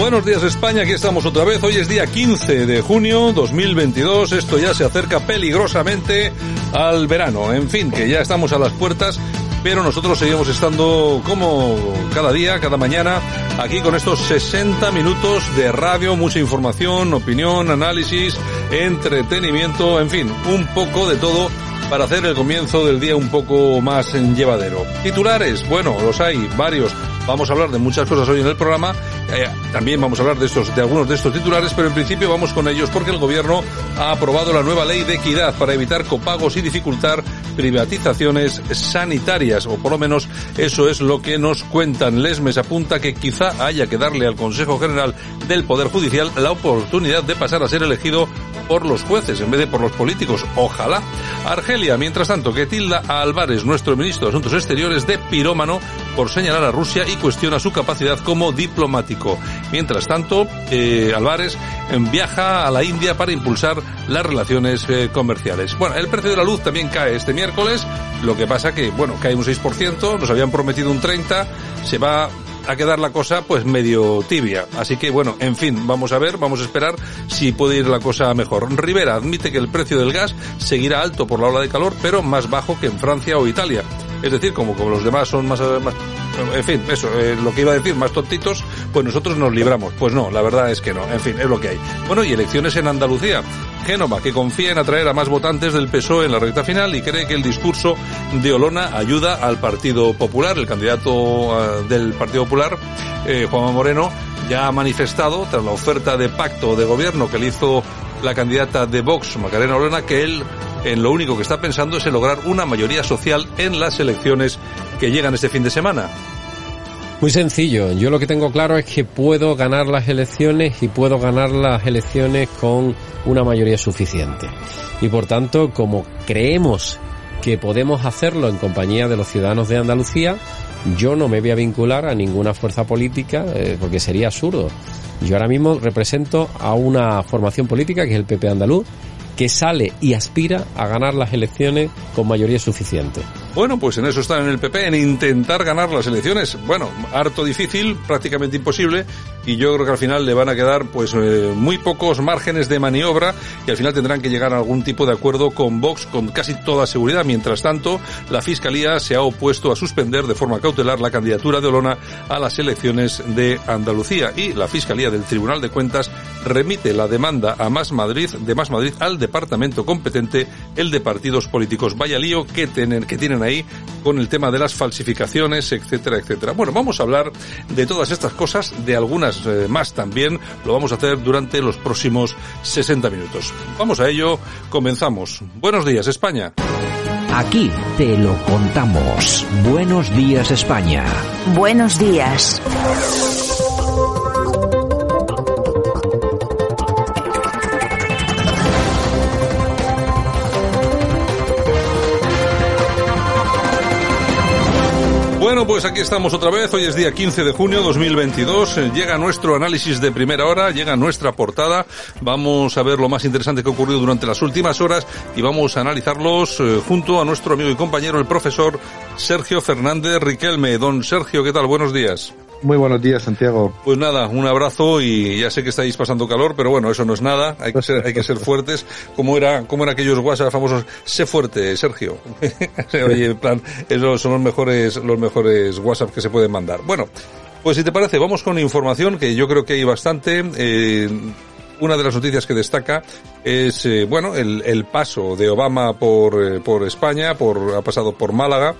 Buenos días España, aquí estamos otra vez. Hoy es día 15 de junio 2022. Esto ya se acerca peligrosamente al verano. En fin, que ya estamos a las puertas, pero nosotros seguimos estando como cada día, cada mañana, aquí con estos 60 minutos de radio, mucha información, opinión, análisis, entretenimiento, en fin, un poco de todo para hacer el comienzo del día un poco más llevadero. Titulares, bueno, los hay varios. Vamos a hablar de muchas cosas hoy en el programa. Eh, también vamos a hablar de estos, de algunos de estos titulares, pero en principio vamos con ellos porque el gobierno ha aprobado la nueva ley de equidad para evitar copagos y dificultar privatizaciones sanitarias, o por lo menos eso es lo que nos cuentan. Lesmes apunta que quizá haya que darle al Consejo General del Poder Judicial la oportunidad de pasar a ser elegido por los jueces en vez de por los políticos. Ojalá. Argelia, mientras tanto, que tilda Álvarez, nuestro ministro de Asuntos Exteriores, de pirómano por señalar a Rusia y cuestiona su capacidad como diplomático. Mientras tanto, eh, Álvarez eh, viaja a la India para impulsar las relaciones eh, comerciales. Bueno, el precio de la luz también cae este miércoles, lo que pasa que, bueno, cae un 6%, nos habían prometido un 30%, se va a quedar la cosa pues medio tibia. Así que bueno, en fin, vamos a ver, vamos a esperar si puede ir la cosa mejor. Rivera admite que el precio del gas seguirá alto por la ola de calor, pero más bajo que en Francia o Italia. Es decir, como, como los demás son más, en fin, eso, eh, lo que iba a decir, más tontitos, pues nosotros nos libramos. Pues no, la verdad es que no. En fin, es lo que hay. Bueno, y elecciones en Andalucía. Génova, que confía en atraer a más votantes del PSOE en la recta final y cree que el discurso de Olona ayuda al Partido Popular. El candidato uh, del Partido Popular, eh, Juanma Moreno, ya ha manifestado, tras la oferta de pacto de gobierno que le hizo la candidata de Vox, Macarena Olona, que él en lo único que está pensando es en lograr una mayoría social en las elecciones que llegan este fin de semana. Muy sencillo, yo lo que tengo claro es que puedo ganar las elecciones y puedo ganar las elecciones con una mayoría suficiente. Y por tanto, como creemos que podemos hacerlo en compañía de los ciudadanos de Andalucía, yo no me voy a vincular a ninguna fuerza política eh, porque sería absurdo. Yo ahora mismo represento a una formación política que es el PP andaluz que sale y aspira a ganar las elecciones con mayoría suficiente. Bueno, pues en eso están en el PP, en intentar ganar las elecciones. Bueno, harto difícil, prácticamente imposible, y yo creo que al final le van a quedar pues eh, muy pocos márgenes de maniobra y al final tendrán que llegar a algún tipo de acuerdo con Vox con casi toda seguridad. Mientras tanto, la Fiscalía se ha opuesto a suspender de forma cautelar la candidatura de Olona a las elecciones de Andalucía y la Fiscalía del Tribunal de Cuentas remite la demanda a Más Madrid, de Más Madrid al departamento competente, el de partidos políticos. Vaya lío que tienen, que tienen ahí con el tema de las falsificaciones, etcétera, etcétera. Bueno, vamos a hablar de todas estas cosas, de algunas eh, más también. Lo vamos a hacer durante los próximos 60 minutos. Vamos a ello, comenzamos. Buenos días, España. Aquí te lo contamos. Buenos días, España. Buenos días. Bueno, pues aquí estamos otra vez. Hoy es día 15 de junio 2022. Eh, Llega nuestro análisis de primera hora, llega nuestra portada. Vamos a ver lo más interesante que ha ocurrido durante las últimas horas y vamos a analizarlos eh, junto a nuestro amigo y compañero, el profesor Sergio Fernández Riquelme. Don Sergio, ¿qué tal? Buenos días. Muy buenos días, Santiago. Pues nada, un abrazo y ya sé que estáis pasando calor, pero bueno, eso no es nada. Hay que ser, hay que ser fuertes. Como era, como eran aquellos WhatsApp famosos, sé fuerte, Sergio. Oye, en plan, esos son los mejores, los mejores WhatsApp que se pueden mandar. Bueno, pues si te parece, vamos con información que yo creo que hay bastante. Eh, una de las noticias que destaca es, eh, bueno, el, el, paso de Obama por, eh, por España, por, ha pasado por Málaga.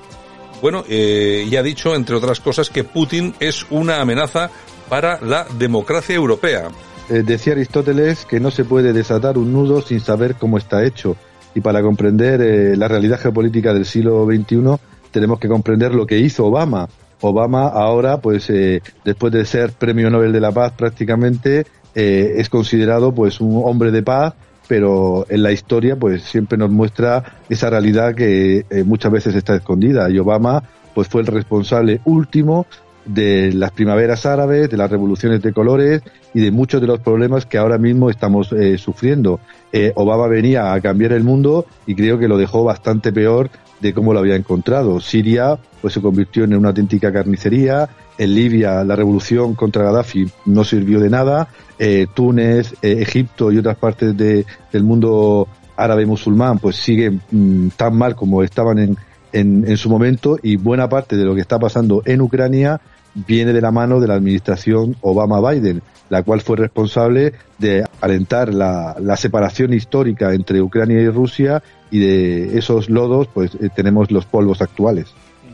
Bueno, eh, y ha dicho, entre otras cosas, que Putin es una amenaza para la democracia europea. Eh, decía Aristóteles que no se puede desatar un nudo sin saber cómo está hecho. Y para comprender eh, la realidad geopolítica del siglo XXI tenemos que comprender lo que hizo Obama. Obama ahora, pues eh, después de ser Premio Nobel de la Paz prácticamente, es considerado pues un hombre de paz, pero en la historia pues siempre nos muestra esa realidad que eh, muchas veces está escondida. Y Obama pues fue el responsable último de las primaveras árabes, de las revoluciones de colores y de muchos de los problemas que ahora mismo estamos eh, sufriendo. Eh, Obama venía a cambiar el mundo y creo que lo dejó bastante peor de cómo lo había encontrado. Siria pues se convirtió en una auténtica carnicería, en Libia la revolución contra Gaddafi no sirvió de nada, eh, Túnez, eh, Egipto y otras partes de, del mundo árabe musulmán pues siguen mmm, tan mal como estaban en, en, en, su momento y buena parte de lo que está pasando en Ucrania viene de la mano de la administración Obama-Biden, la cual fue responsable de alentar la, la, separación histórica entre Ucrania y Rusia y de esos lodos pues eh, tenemos los polvos actuales.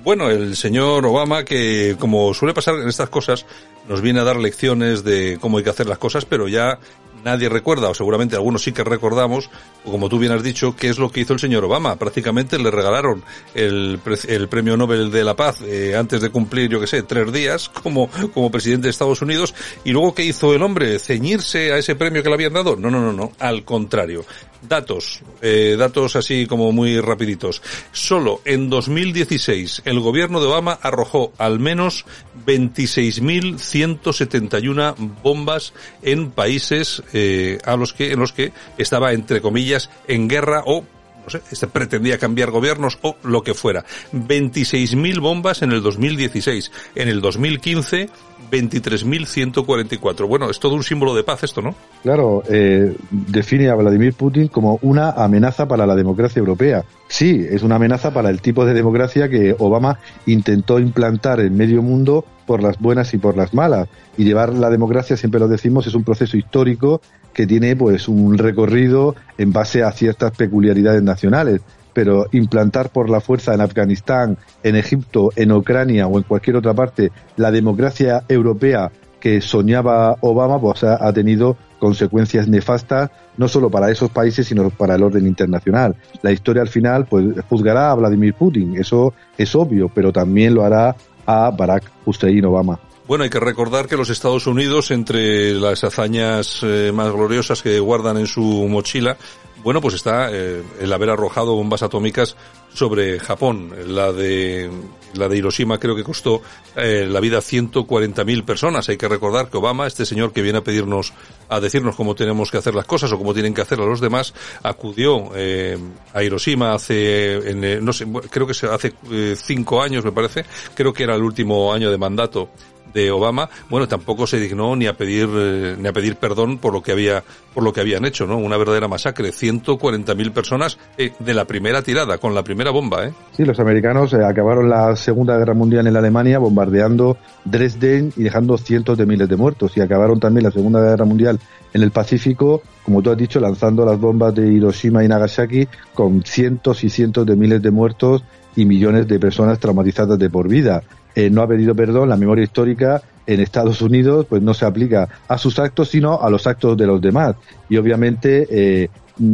Bueno, el señor Obama, que como suele pasar en estas cosas, nos viene a dar lecciones de cómo hay que hacer las cosas, pero ya nadie recuerda, o seguramente algunos sí que recordamos, como tú bien has dicho, qué es lo que hizo el señor Obama. Prácticamente le regalaron el, el premio Nobel de la Paz eh, antes de cumplir, yo que sé, tres días como, como presidente de Estados Unidos. Y luego, ¿qué hizo el hombre? ¿Ceñirse a ese premio que le habían dado? No, no, no, no. Al contrario. Datos, eh, datos así como muy rapiditos. Solo en 2016 el gobierno de Obama arrojó al menos 26.171 bombas en países eh, a los que en los que estaba entre comillas en guerra o no sé, este pretendía cambiar gobiernos o lo que fuera. 26.000 bombas en el 2016. En el 2015, 23.144. Bueno, es todo un símbolo de paz esto, ¿no? Claro, eh, define a Vladimir Putin como una amenaza para la democracia europea. Sí, es una amenaza para el tipo de democracia que Obama intentó implantar en medio mundo por las buenas y por las malas. Y llevar la democracia, siempre lo decimos, es un proceso histórico que tiene pues un recorrido en base a ciertas peculiaridades nacionales pero implantar por la fuerza en Afganistán, en Egipto, en Ucrania o en cualquier otra parte la democracia europea que soñaba Obama, pues ha, tenido consecuencias nefastas no solo para esos países, sino para el orden internacional. La historia al final pues juzgará a Vladimir Putin, eso es obvio, pero también lo hará a Barack Hussein Obama. Bueno, hay que recordar que los Estados Unidos, entre las hazañas eh, más gloriosas que guardan en su mochila, bueno, pues está eh, el haber arrojado bombas atómicas sobre Japón. La de la de Hiroshima creo que costó eh, la vida a 140.000 personas. Hay que recordar que Obama, este señor que viene a pedirnos, a decirnos cómo tenemos que hacer las cosas o cómo tienen que hacer a los demás, acudió eh, a Hiroshima hace, en, eh, no sé, creo que hace eh, cinco años me parece. Creo que era el último año de mandato de Obama, bueno, tampoco se dignó ni a pedir eh, ni a pedir perdón por lo que había por lo que habían hecho, ¿no? Una verdadera masacre, 140.000 personas eh, de la primera tirada con la primera bomba, ¿eh? Sí, los americanos eh, acabaron la Segunda Guerra Mundial en la Alemania bombardeando Dresden y dejando cientos de miles de muertos y acabaron también la Segunda Guerra Mundial en el Pacífico, como tú has dicho, lanzando las bombas de Hiroshima y Nagasaki con cientos y cientos de miles de muertos y millones de personas traumatizadas de por vida eh, no ha pedido perdón, la memoria histórica en Estados Unidos pues no se aplica a sus actos sino a los actos de los demás. Y obviamente eh,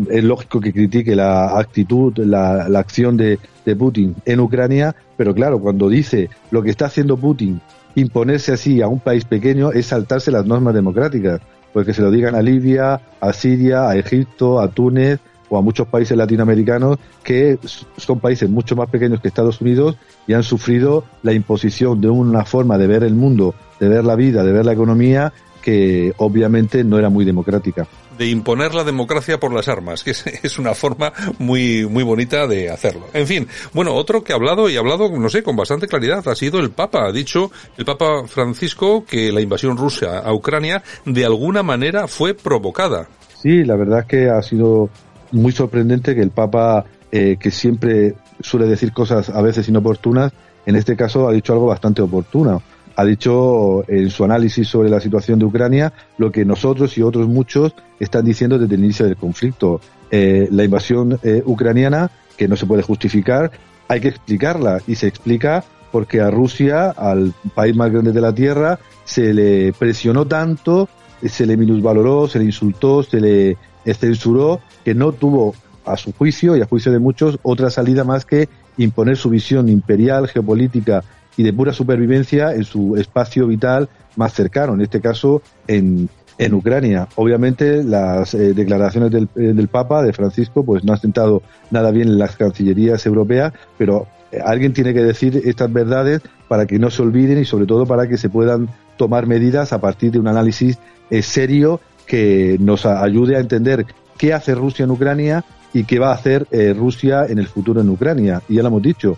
es lógico que critique la actitud, la, la acción de, de, Putin en Ucrania, pero claro, cuando dice lo que está haciendo Putin, imponerse así a un país pequeño es saltarse las normas democráticas, porque se lo digan a Libia, a Siria, a Egipto, a Túnez, o a muchos países latinoamericanos que son países mucho más pequeños que Estados Unidos y han sufrido la imposición de una forma de ver el mundo, de ver la vida, de ver la economía que obviamente no era muy democrática. de imponer la democracia por las armas, que es, una forma muy, muy bonita de hacerlo. En fin, bueno, otro que ha hablado y ha hablado, no sé, con bastante claridad ha sido el Papa. Ha dicho el Papa Francisco que la invasión rusa a Ucrania de alguna manera fue provocada. Sí, la verdad es que ha sido muy sorprendente que el Papa, eh, que siempre suele decir cosas a veces inoportunas, en este caso ha dicho algo bastante oportuno ha dicho en su análisis sobre la situación de Ucrania lo que nosotros y otros muchos están diciendo desde el inicio del conflicto. Eh, la invasión eh, ucraniana, que no se puede justificar, hay que explicarla y se explica porque a Rusia, al país más grande de la Tierra, se le presionó tanto, se le minusvaloró, se le insultó, se le censuró, que no tuvo a su juicio y a juicio de muchos otra salida más que imponer su visión imperial, geopolítica y de pura supervivencia en su espacio vital más cercano, en este caso en, en Ucrania. Obviamente las eh, declaraciones del, eh, del, Papa, de Francisco, pues no han sentado nada bien en las cancillerías europeas, pero eh, alguien tiene que decir estas verdades para que no se olviden y sobre todo para que se puedan tomar medidas a partir de un análisis serio que nos ayude a entender qué hace Rusia en Ucrania y qué va a hacer Rusia en el futuro en Ucrania. Y ya lo hemos dicho,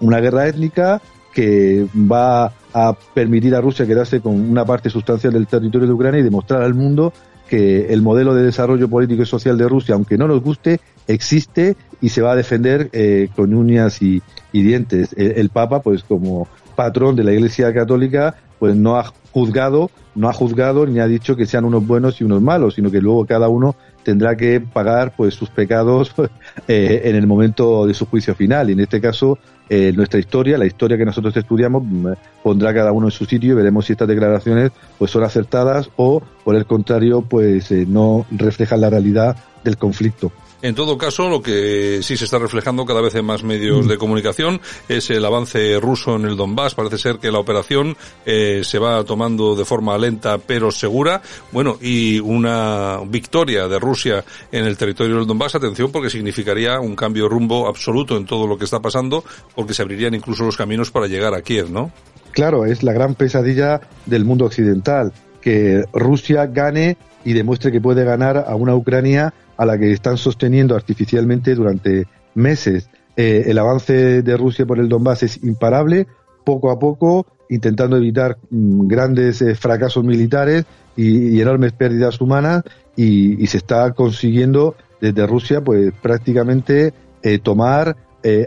una guerra étnica, que va a permitir a Rusia quedarse con una parte sustancial del territorio de Ucrania y demostrar al mundo que el modelo de desarrollo político y social de Rusia, aunque no nos guste, existe y se va a defender eh, con uñas y, dientes. El, Papa, pues como patrón de la Iglesia Católica, pues no ha juzgado, no ha juzgado ni ha dicho que sean unos buenos y unos malos, sino que luego cada uno tendrá que pagar pues sus pecados eh, en el momento de su juicio final. Y en este caso, eh, nuestra historia, la historia que nosotros estudiamos, mm, pondrá cada uno en su sitio y veremos si estas declaraciones pues son acertadas o, por el contrario, pues eh, no reflejan la realidad del conflicto. En todo caso, lo que sí se está reflejando cada vez en más medios de comunicación es el avance ruso en el Donbass. Parece ser que la operación eh, se va tomando de forma lenta pero segura. Bueno, y una victoria de Rusia en el territorio del Donbass, atención, porque significaría un cambio de rumbo absoluto en todo lo que está pasando, porque se abrirían incluso los caminos para llegar a Kiev, ¿no? Claro, es la gran pesadilla del mundo occidental, que Rusia gane y demuestre que puede ganar a una Ucrania a la que están sosteniendo artificialmente durante meses. Eh, el avance de Rusia por el Donbass es imparable, poco a poco, intentando evitar mm, grandes eh, fracasos militares y, enormes pérdidas humanas, y, se está consiguiendo desde Rusia, pues prácticamente eh, tomar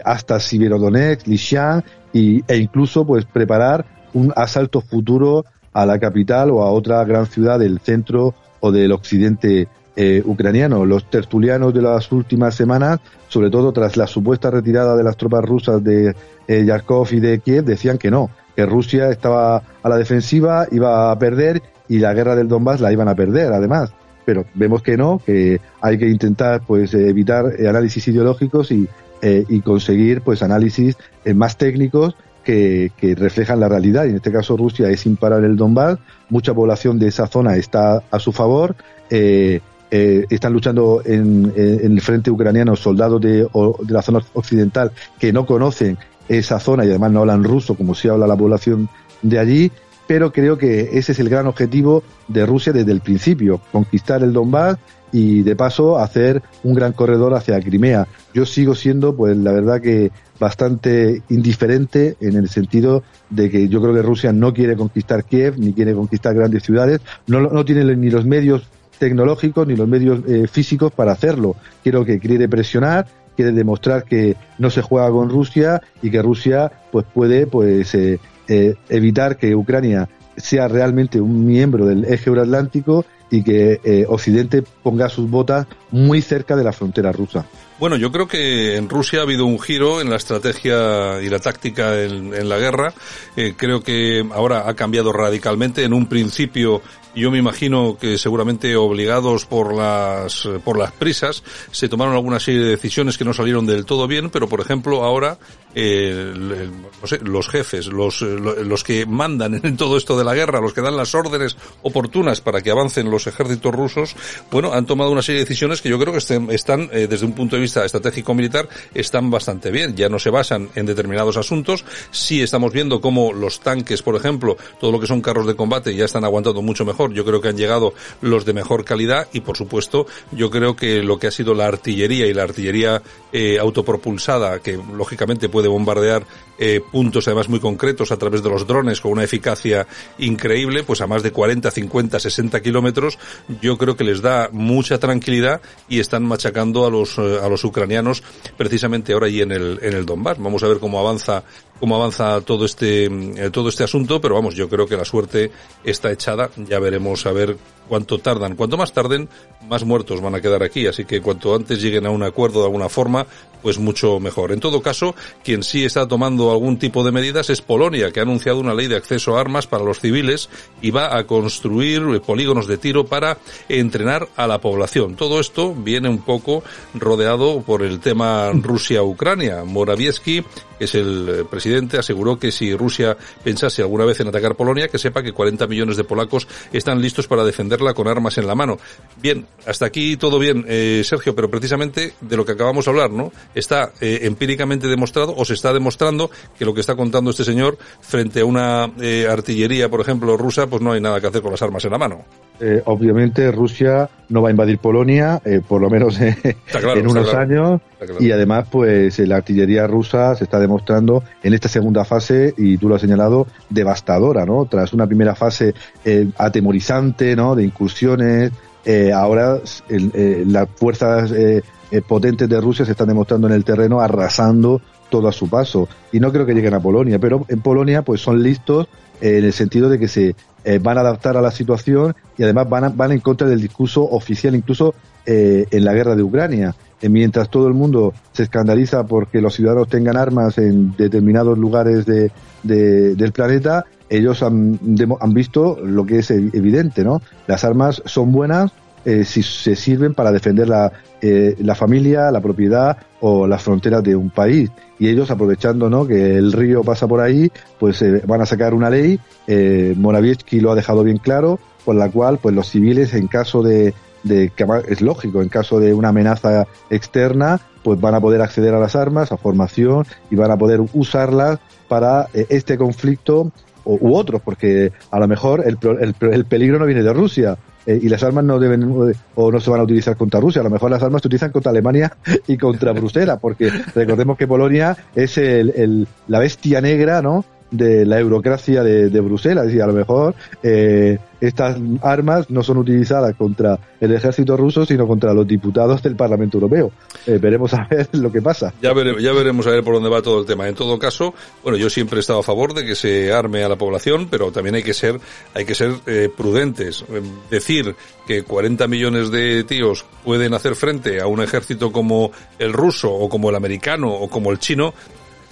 hasta Siberodonetsk, Lishan, y, e incluso pues preparar un asalto futuro a la capital o a otra gran ciudad del centro o del occidente eh, ucraniano. Los tertulianos de las últimas semanas, sobre todo tras la supuesta retirada de las tropas rusas de eh, Yarkov y de Kiev, decían que no, que Rusia estaba a la defensiva, iba a perder y la guerra del Donbass la iban a perder, además. Pero vemos que no, que hay que intentar pues evitar análisis ideológicos y, eh, conseguir pues análisis eh, más técnicos que, que, reflejan la realidad. Y en este caso Rusia es imparable el Donbass, mucha población de esa zona está a su favor. Eh, eh, están luchando en, el frente ucraniano soldados de, de, la zona occidental que no conocen esa zona y además no hablan ruso como si habla la población de allí, pero creo que ese es el gran objetivo de Rusia desde el principio, conquistar el Donbass y de paso hacer un gran corredor hacia Crimea. Yo sigo siendo, pues la verdad que bastante indiferente en el sentido de que yo creo que Rusia no quiere conquistar Kiev ni quiere conquistar grandes ciudades, no, no tiene ni los medios tecnológicos ni los medios eh, físicos para hacerlo. Quiero que quiere presionar, quiere demostrar que no se juega con Rusia y que Rusia pues puede pues eh, eh, evitar que Ucrania sea realmente un miembro del eje euroatlántico y que Occidente ponga sus botas muy cerca de la frontera rusa. Bueno, yo creo que en Rusia ha habido un giro en la estrategia y la táctica en, la guerra. creo que ahora ha cambiado radicalmente. En un principio yo me imagino que seguramente obligados por las por las prisas se tomaron alguna serie de decisiones que no salieron del todo bien, pero por ejemplo ahora eh, los jefes, los, los que mandan en todo esto de la guerra, los que dan las órdenes oportunas para que avancen los ejércitos rusos, bueno, han tomado una serie de decisiones que yo creo que están, eh, desde un punto de vista estratégico militar, están bastante bien. Ya no se basan en determinados asuntos. Sí estamos viendo cómo los tanques, por ejemplo, todo lo que son carros de combate ya están aguantando mucho mejor Yo creo que han llegado los de mejor calidad y, por supuesto, yo creo que lo que ha sido la artillería y la artillería eh, autopropulsada, que lógicamente puede bombardear eh, puntos además muy concretos a través de los drones con una eficacia increíble, pues a más de 40, 50, 60 kilómetros, yo creo que les da mucha tranquilidad y están machacando a los, eh, a los ucranianos precisamente ahora y en el, en el Donbass. Vamos a ver cómo avanza cómo avanza todo este eh, todo este asunto, pero vamos, yo creo que la suerte está echada. Ya veremos a ver cuánto tardan. Cuanto más tarden, más muertos van a quedar aquí. Así que cuanto antes lleguen a un acuerdo de alguna forma, pues mucho mejor. En todo caso, quien sí está tomando algún tipo de medidas es Polonia, que ha anunciado una ley de acceso a armas para los civiles y va a construir polígonos de tiro para entrenar a la población. Todo esto viene un poco rodeado por el tema Rusia-Ucrania. Morawiecki es el presidente, aseguró que si Rusia pensase alguna vez en atacar Polonia, que sepa que 40 millones de polacos están listos para con armas en la mano. Bien, hasta aquí todo bien, eh, Sergio, pero precisamente de lo que acabamos de hablar, ¿no? Está eh, empíricamente demostrado o se está demostrando que lo que está contando este señor frente a una artillería, por ejemplo, rusa, pues no hay nada que hacer con las armas en la mano. obviamente Rusia no va a invadir Polonia, por lo menos en unos años, y además pues la artillería rusa se está demostrando mostrando en esta segunda fase, y tú lo has señalado, devastadora, ¿no? Tras una primera fase eh, atemorizante, ¿no? De incursiones, eh, ahora eh, las fuerzas potentes de Rusia se están demostrando en el terreno arrasando todo a su paso. Y no creo que lleguen a Polonia, pero en Polonia pues son listos en el sentido de que se van a adaptar a la situación y además van, van en contra del discurso oficial incluso en la guerra de Ucrania. Eh, mientras todo el mundo se escandaliza porque los ciudadanos tengan armas en determinados lugares de, del planeta, ellos han, han visto lo que es evidente, ¿no? Las armas son buenas eh, si se sirven para defender la, eh, la familia, la propiedad o las fronteras de un país. Y ellos aprovechando ¿no? que el río pasa por ahí, pues van a sacar una ley, eh, Morawiecki lo ha dejado bien claro, por la cual pues los civiles en caso de de es lógico, en caso de una amenaza externa, pues van a poder acceder a las armas, a formación y van a poder usarlas para eh, este conflicto u otros, porque a lo mejor el, el, peligro no viene de Rusia, eh, y las armas no deben o no se van a utilizar contra Rusia, a lo mejor las armas se utilizan contra Alemania y contra Bruselas, porque recordemos que Polonia es el, la bestia negra, ¿no? De la eurocracia de, de Bruselas y a lo mejor eh, estas armas no son utilizadas contra el ejército ruso sino contra los diputados del Parlamento Europeo. Eh, veremos a ver lo que pasa. Ya, ya veremos a ver por dónde va todo el tema. En todo caso, bueno, yo siempre he estado a favor de que se arme a la población, pero también hay que ser hay que ser eh, prudentes. Decir que 40 millones de tíos pueden hacer frente a un ejército como el ruso o como el americano o como el chino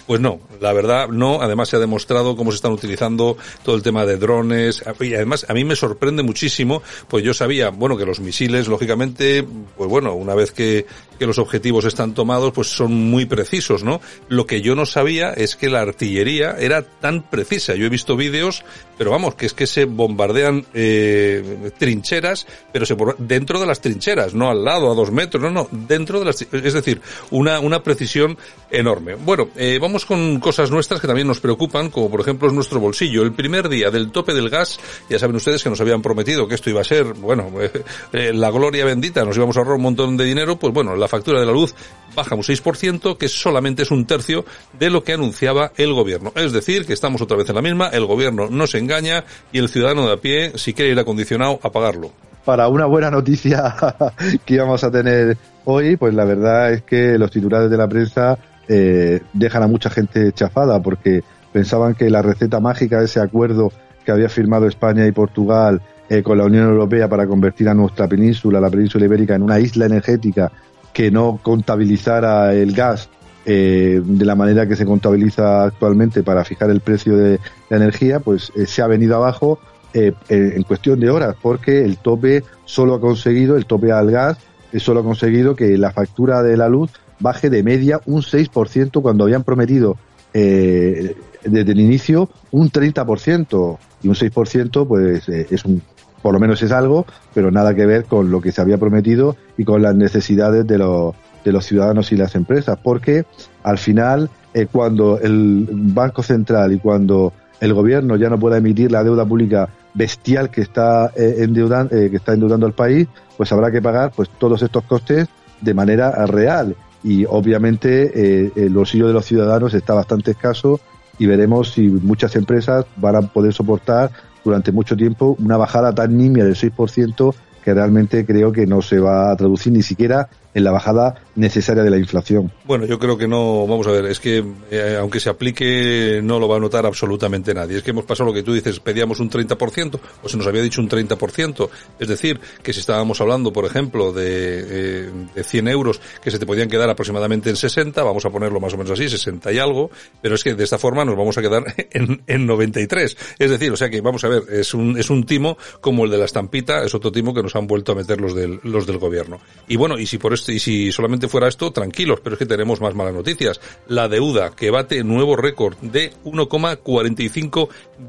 pues no, la verdad no. Además se ha demostrado cómo se están utilizando todo el tema de drones. Y además a mí me sorprende muchísimo, pues yo sabía, bueno, que los misiles, lógicamente, pues bueno, una vez que, que los objetivos están tomados, pues son muy precisos, ¿no? Lo que yo no sabía es que la artillería era tan precisa. Yo he visto vídeos, pero vamos, que es que se bombardean eh, trincheras, pero se dentro de las trincheras, no al lado, a dos metros, no, no, dentro de las, es decir, una, una precisión enorme. Bueno, eh, vamos con cosas nuestras que también nos preocupan, como por ejemplo es nuestro bolsillo. El primer día del tope del gas, ya saben ustedes que nos habían prometido que esto iba a ser, bueno, eh, la gloria bendita, nos íbamos a ahorrar un montón de dinero, pues bueno, factura de la luz baja un 6%, que solamente es un tercio de lo que anunciaba el gobierno. Es decir, que estamos otra vez en la misma, el gobierno no se engaña y el ciudadano de a pie, si quiere ir acondicionado, a pagarlo para una buena noticia que íbamos a tener hoy, pues la verdad es que los titulares de la prensa eh, dejan a mucha gente chafada porque pensaban que la receta mágica, ese acuerdo que había firmado España y Portugal eh, con la Unión Europea para convertir a nuestra península, la península ibérica, en una isla energética que no contabilizara el gas eh, de la manera que se contabiliza actualmente para fijar el precio de la energía, pues eh, se ha venido abajo eh, en cuestión de horas, porque el tope solo ha conseguido, el tope al gas, solo ha conseguido que la factura de la luz baje de media un 6% cuando habían prometido eh, desde el inicio un 30% y un 6% pues eh, es un por lo menos es algo, pero nada que ver con lo que se había prometido y con las necesidades de los de los ciudadanos y las empresas, porque al final eh, cuando el Banco Central y cuando el gobierno ya no pueda emitir la deuda pública bestial que está eh, endeudando, que está endeudando al país, pues habrá que pagar pues todos estos costes de manera real. Y obviamente el bolsillo de los ciudadanos está bastante escaso y veremos si muchas empresas van a poder soportar durante mucho tiempo una bajada tan nimia del 6% que realmente creo que no se va a traducir ni siquiera en la bajada necesaria de la inflación. Bueno, yo creo que no, vamos a ver, es que eh, aunque se aplique no lo va a notar absolutamente nadie. Es que hemos pasado lo que tú dices, pedíamos un 30% o se nos había dicho un 30%. Es decir, que si estábamos hablando, por ejemplo, de, eh, de 100 euros que se te podían quedar aproximadamente en 60, vamos a ponerlo más o menos así, 60 y algo, pero es que de esta forma nos vamos a quedar en, en 93. Es decir, o sea que vamos a ver, es un, es un timo como el de la estampita, es otro timo que nos han vuelto a meter los del, los del gobierno. Y bueno, y si por y si solamente fuera esto, tranquilos, pero es que tenemos más malas noticias. La deuda que bate nuevo récord de 1,45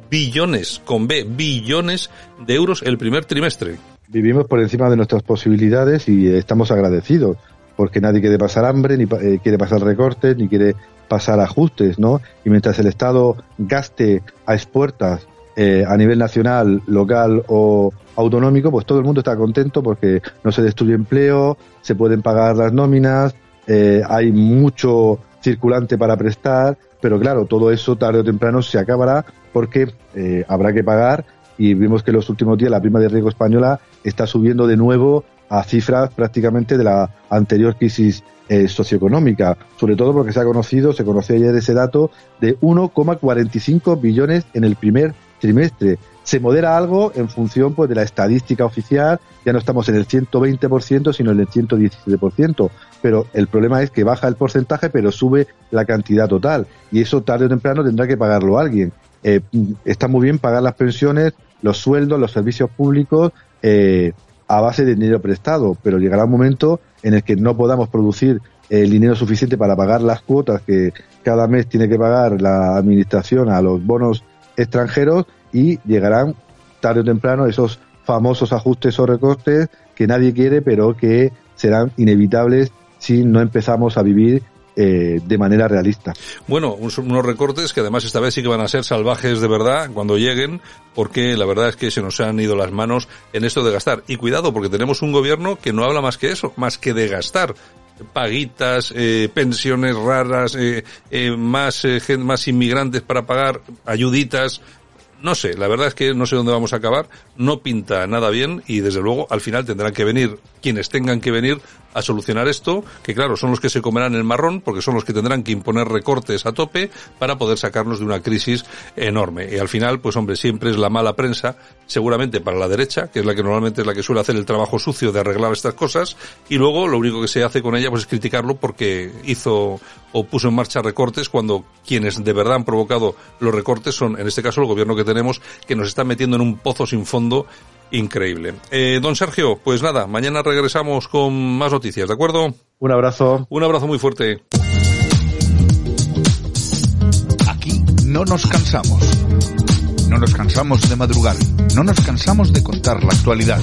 billones, con B, billones de euros el primer trimestre. Vivimos por encima de nuestras posibilidades y estamos agradecidos, porque nadie quiere pasar hambre, ni eh, quiere pasar recortes, ni quiere pasar ajustes, ¿no? Y mientras el Estado gaste a expuertas eh, a nivel nacional, local o autonómico, pues todo el mundo está contento porque no se destruye empleo, se pueden pagar las nóminas, eh, hay mucho circulante para prestar, pero claro, todo eso tarde o temprano se acabará porque eh, habrá que pagar y vimos que en los últimos días la prima de riesgo española está subiendo de nuevo a cifras prácticamente de la anterior crisis socioeconómica, sobre todo porque se ha conocido, se conoció ayer ese dato de 1,45 billones en el primer trimestre. Se modera algo en función pues de la estadística oficial, ya no estamos en el 120%, sino en el 117%, pero el problema es que baja el porcentaje, pero sube la cantidad total, y eso tarde o temprano tendrá que pagarlo alguien. Eh, está muy bien pagar las pensiones, los sueldos, los servicios públicos, eh, a base de dinero prestado, pero llegará un momento en el que no podamos producir el dinero suficiente para pagar las cuotas que cada mes tiene que pagar la administración a los bonos extranjeros y llegarán tarde o temprano esos famosos ajustes o recortes que nadie quiere, pero que serán inevitables si no empezamos a vivir eh, de manera realista. Bueno, unos recortes que además esta vez sí que van a ser salvajes de verdad cuando lleguen, porque la verdad es que se nos han ido las manos en esto de gastar. Y cuidado, porque tenemos un gobierno que no habla más que eso, más que de gastar paguitas, eh, pensiones raras, eh, eh, más, más inmigrantes para pagar, ayuditas. No sé, la verdad es que no sé dónde vamos a acabar, no pinta nada bien y desde luego al final tendrán que venir quienes tengan que venir a solucionar esto, que claro, son los que se comerán el marrón, porque son los que tendrán que imponer recortes a tope para poder sacarnos de una crisis enorme. Y al final, pues hombre, siempre es la mala prensa, seguramente para la derecha, que es la que normalmente es la que suele hacer el trabajo sucio de arreglar estas cosas, y luego lo único que se hace con ella pues es criticarlo porque hizo o puso en marcha recortes cuando quienes de verdad han provocado los recortes son, en este caso, el gobierno que tenemos, que nos está metiendo en un pozo sin fondo increíble. Eh, don Sergio, pues nada, mañana regresamos con más noticias, ¿de acuerdo? Un abrazo. Un abrazo muy fuerte. Aquí no nos cansamos. No nos cansamos de madrugar. No nos cansamos de contar la actualidad.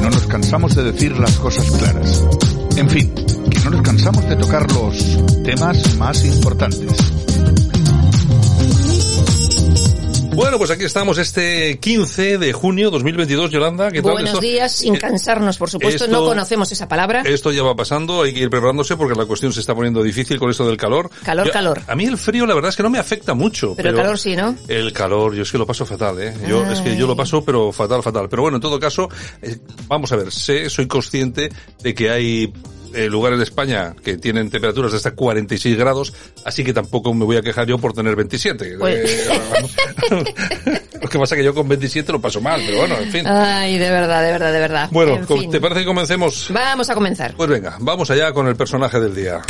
No nos cansamos de decir las cosas claras. En fin, que no nos cansamos de tocar los temas más importantes. Bueno, pues aquí estamos este 15 de junio 2022, Yolanda. ¿qué tal? Buenos días, sin eh, cansarnos, por supuesto. no conocemos esa palabra. Esto ya va pasando, hay que ir preparándose porque la cuestión se está poniendo difícil con esto del calor. Calor, calor. A mí el frío, la verdad es que no me afecta mucho. Pero, el calor sí, ¿no? El calor, yo es que lo paso fatal, ¿eh? Yo, es que yo lo paso, pero fatal, fatal. Pero bueno, en todo caso, eh, vamos a ver, sé, soy consciente de que hay eh, lugares de España que tienen temperaturas de hasta 46 grados, así que tampoco me voy a quejar yo por tener 27. Pues- eh, lo que pasa es que yo con 27 lo paso mal, pero bueno, en fin. Ay, de verdad, de verdad, de verdad. Bueno, ¿te parece que comencemos? Vamos a comenzar. Pues venga, vamos allá con el personaje del día.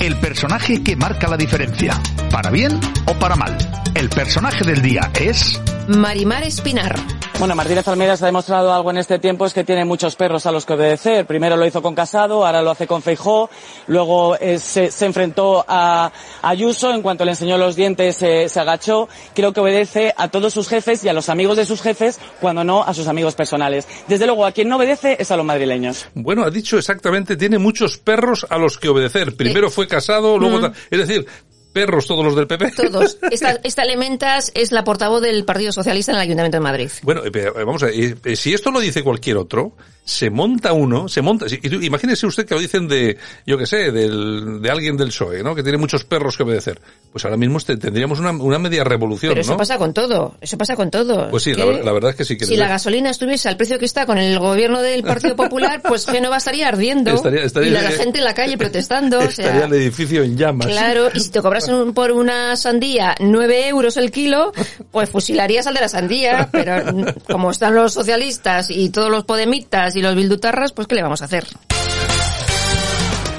El personaje que marca la diferencia, para bien o para mal. El personaje del día es... Marimar Espinar. Bueno, Martínez Almeida ha demostrado algo en este tiempo, es que tiene muchos perros a los que obedecer. Primero lo hizo con Casado, ahora lo hace con Feijó, luego eh, se, enfrentó a Ayuso, en cuanto le enseñó los dientes se agachó. Creo que obedece a todos sus jefes y a los amigos de sus jefes, cuando no a sus amigos personales. Desde luego, a quien no obedece es a los madrileños. Bueno, ha dicho exactamente, tiene muchos perros a los que obedecer. Primero fue Casado, luego... Es decir, perros todos los del PP. Todos. Esta, esta Elementas es la portavoz del Partido Socialista en el Ayuntamiento de Madrid. Bueno, eh, vamos a ver, eh, si esto lo dice cualquier otro, se monta uno, se monta, imagínese usted que lo dicen de, yo que sé, del, de alguien del PSOE, ¿no? Que tiene muchos perros que obedecer. Pues ahora mismo este, tendríamos una, una media revolución, Pero eso pasa con todo, eso pasa con todo. Pues sí, la, verdad es que sí. Que si la gasolina estuviese al precio que está con el gobierno del Partido Popular, pues Génova estaría ardiendo. y la, gente en la calle protestando. Estaría el edificio en llamas. Claro, y si te cobras por una sandía nueve euros el kilo, pues fusilarías al de la sandía, pero como están los socialistas y todos los podemitas y los bildutarras, pues ¿qué le vamos a hacer?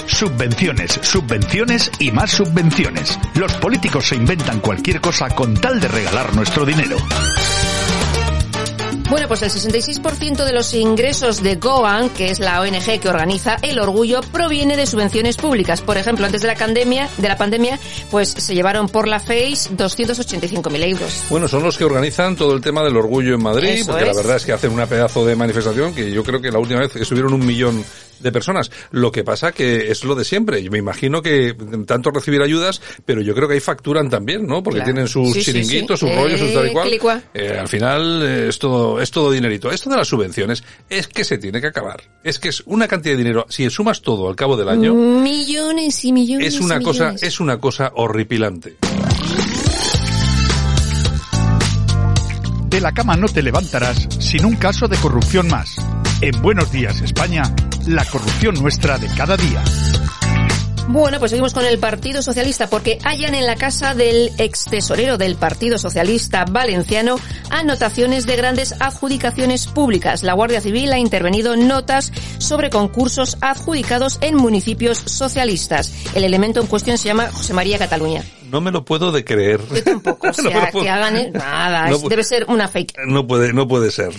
Subvenciones, subvenciones y más subvenciones. Los políticos se inventan cualquier cosa con tal de regalar nuestro dinero. Bueno, pues el 66% de los ingresos de Goan, que es la ONG que organiza el orgullo, proviene de subvenciones públicas. Por ejemplo, antes de la pandemia, de la pandemia, pues se llevaron por la FACE 285.000 euros. Bueno, son los que organizan todo el tema del orgullo en Madrid, porque la verdad es que hacen una pedazo de manifestación que yo creo que la última vez estuvieron un millón de personas. Lo que pasa que es lo de siempre. Yo me imagino que tanto recibir ayudas, pero yo creo que ahí facturan también, ¿no? Porque tienen sus chiringuitos, sus rollos, sus tal y cual. Eh, al final eh, es todo, es todo dinerito. Esto de las subvenciones es que se tiene que acabar. Es que es una cantidad de dinero. Si sumas todo al cabo del año. Millones y millones. Es una cosa, es una cosa horripilante. De la cama no te levantarás sin un caso de corrupción más. En Buenos Días España, la corrupción nuestra de cada día. Bueno, pues seguimos con el Partido Socialista porque hallan en la casa del ex tesorero del Partido Socialista Valenciano anotaciones de grandes adjudicaciones públicas. La Guardia Civil ha intervenido notas sobre concursos adjudicados en municipios socialistas. El elemento en cuestión se llama José María Cataluña. No me lo puedo de creer. Yo tampoco. O sea, que hagan nada. debe ser una fake. No puede, no puede ser.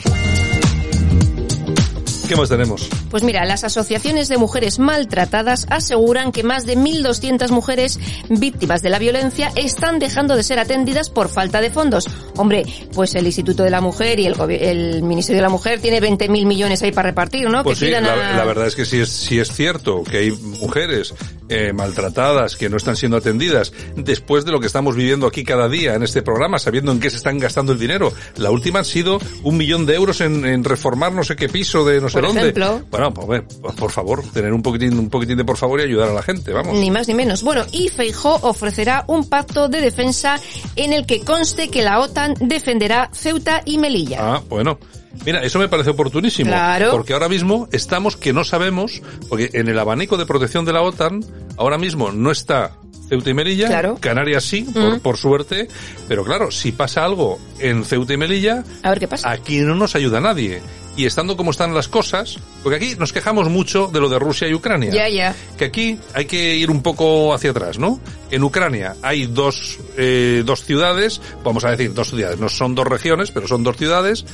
¿Qué más tenemos? Pues mira, las asociaciones de mujeres maltratadas aseguran que más de 1.200 mujeres víctimas de la violencia están dejando de ser atendidas por falta de fondos. Hombre, pues el Instituto de la Mujer y el, el Ministerio de la Mujer tiene 20.000 millones ahí para repartir, ¿no? Pues sí, la, verdad es que sí es, sí es cierto que hay mujeres eh, maltratadas que no están siendo atendidas después de lo que estamos viviendo aquí cada día en este programa, sabiendo en qué se están gastando el dinero. La última ha sido un millón de euros en, en reformar no sé qué piso de no sé dónde. Bueno, pues, por favor, tener un poquitín, un poquitín de por favor y ayudar a la gente, vamos. Ni más ni menos. Bueno, y Feijó ofrecerá un pacto de defensa en el que conste que la OTAN defenderá Ceuta y Melilla. Ah, bueno. Mira, eso me parece oportunísimo. Claro. Porque ahora mismo estamos que no sabemos, porque en el abanico de protección de la OTAN, ahora mismo no está Ceuta y Melilla, claro. Canarias sí, por, por, suerte, pero claro, si pasa algo en Ceuta y Melilla, a ver qué pasa. Aquí no nos ayuda nadie y estando como están las cosas, porque aquí nos quejamos mucho de lo de Rusia y Ucrania. Ya, ya. Que aquí hay que ir un poco hacia atrás, ¿no? En Ucrania hay dos, eh, dos ciudades, vamos a decir dos ciudades, no son dos regiones, pero son dos ciudades,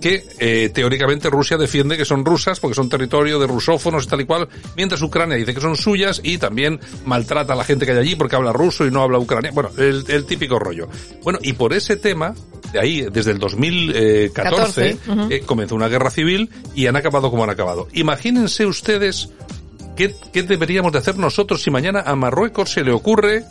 que eh, teóricamente Rusia defiende que son rusas porque son territorio de rusófonos y tal y cual, mientras Ucrania dice que son suyas y también maltrata a la gente que hay allí porque habla ruso y no habla ucraniano. Bueno, el, típico rollo. Bueno, y por ese tema, de ahí, desde el 2014, eh, comenzó una guerra civil y han acabado como han acabado. Imagínense ustedes qué, qué deberíamos de hacer nosotros si mañana a Marruecos se le ocurre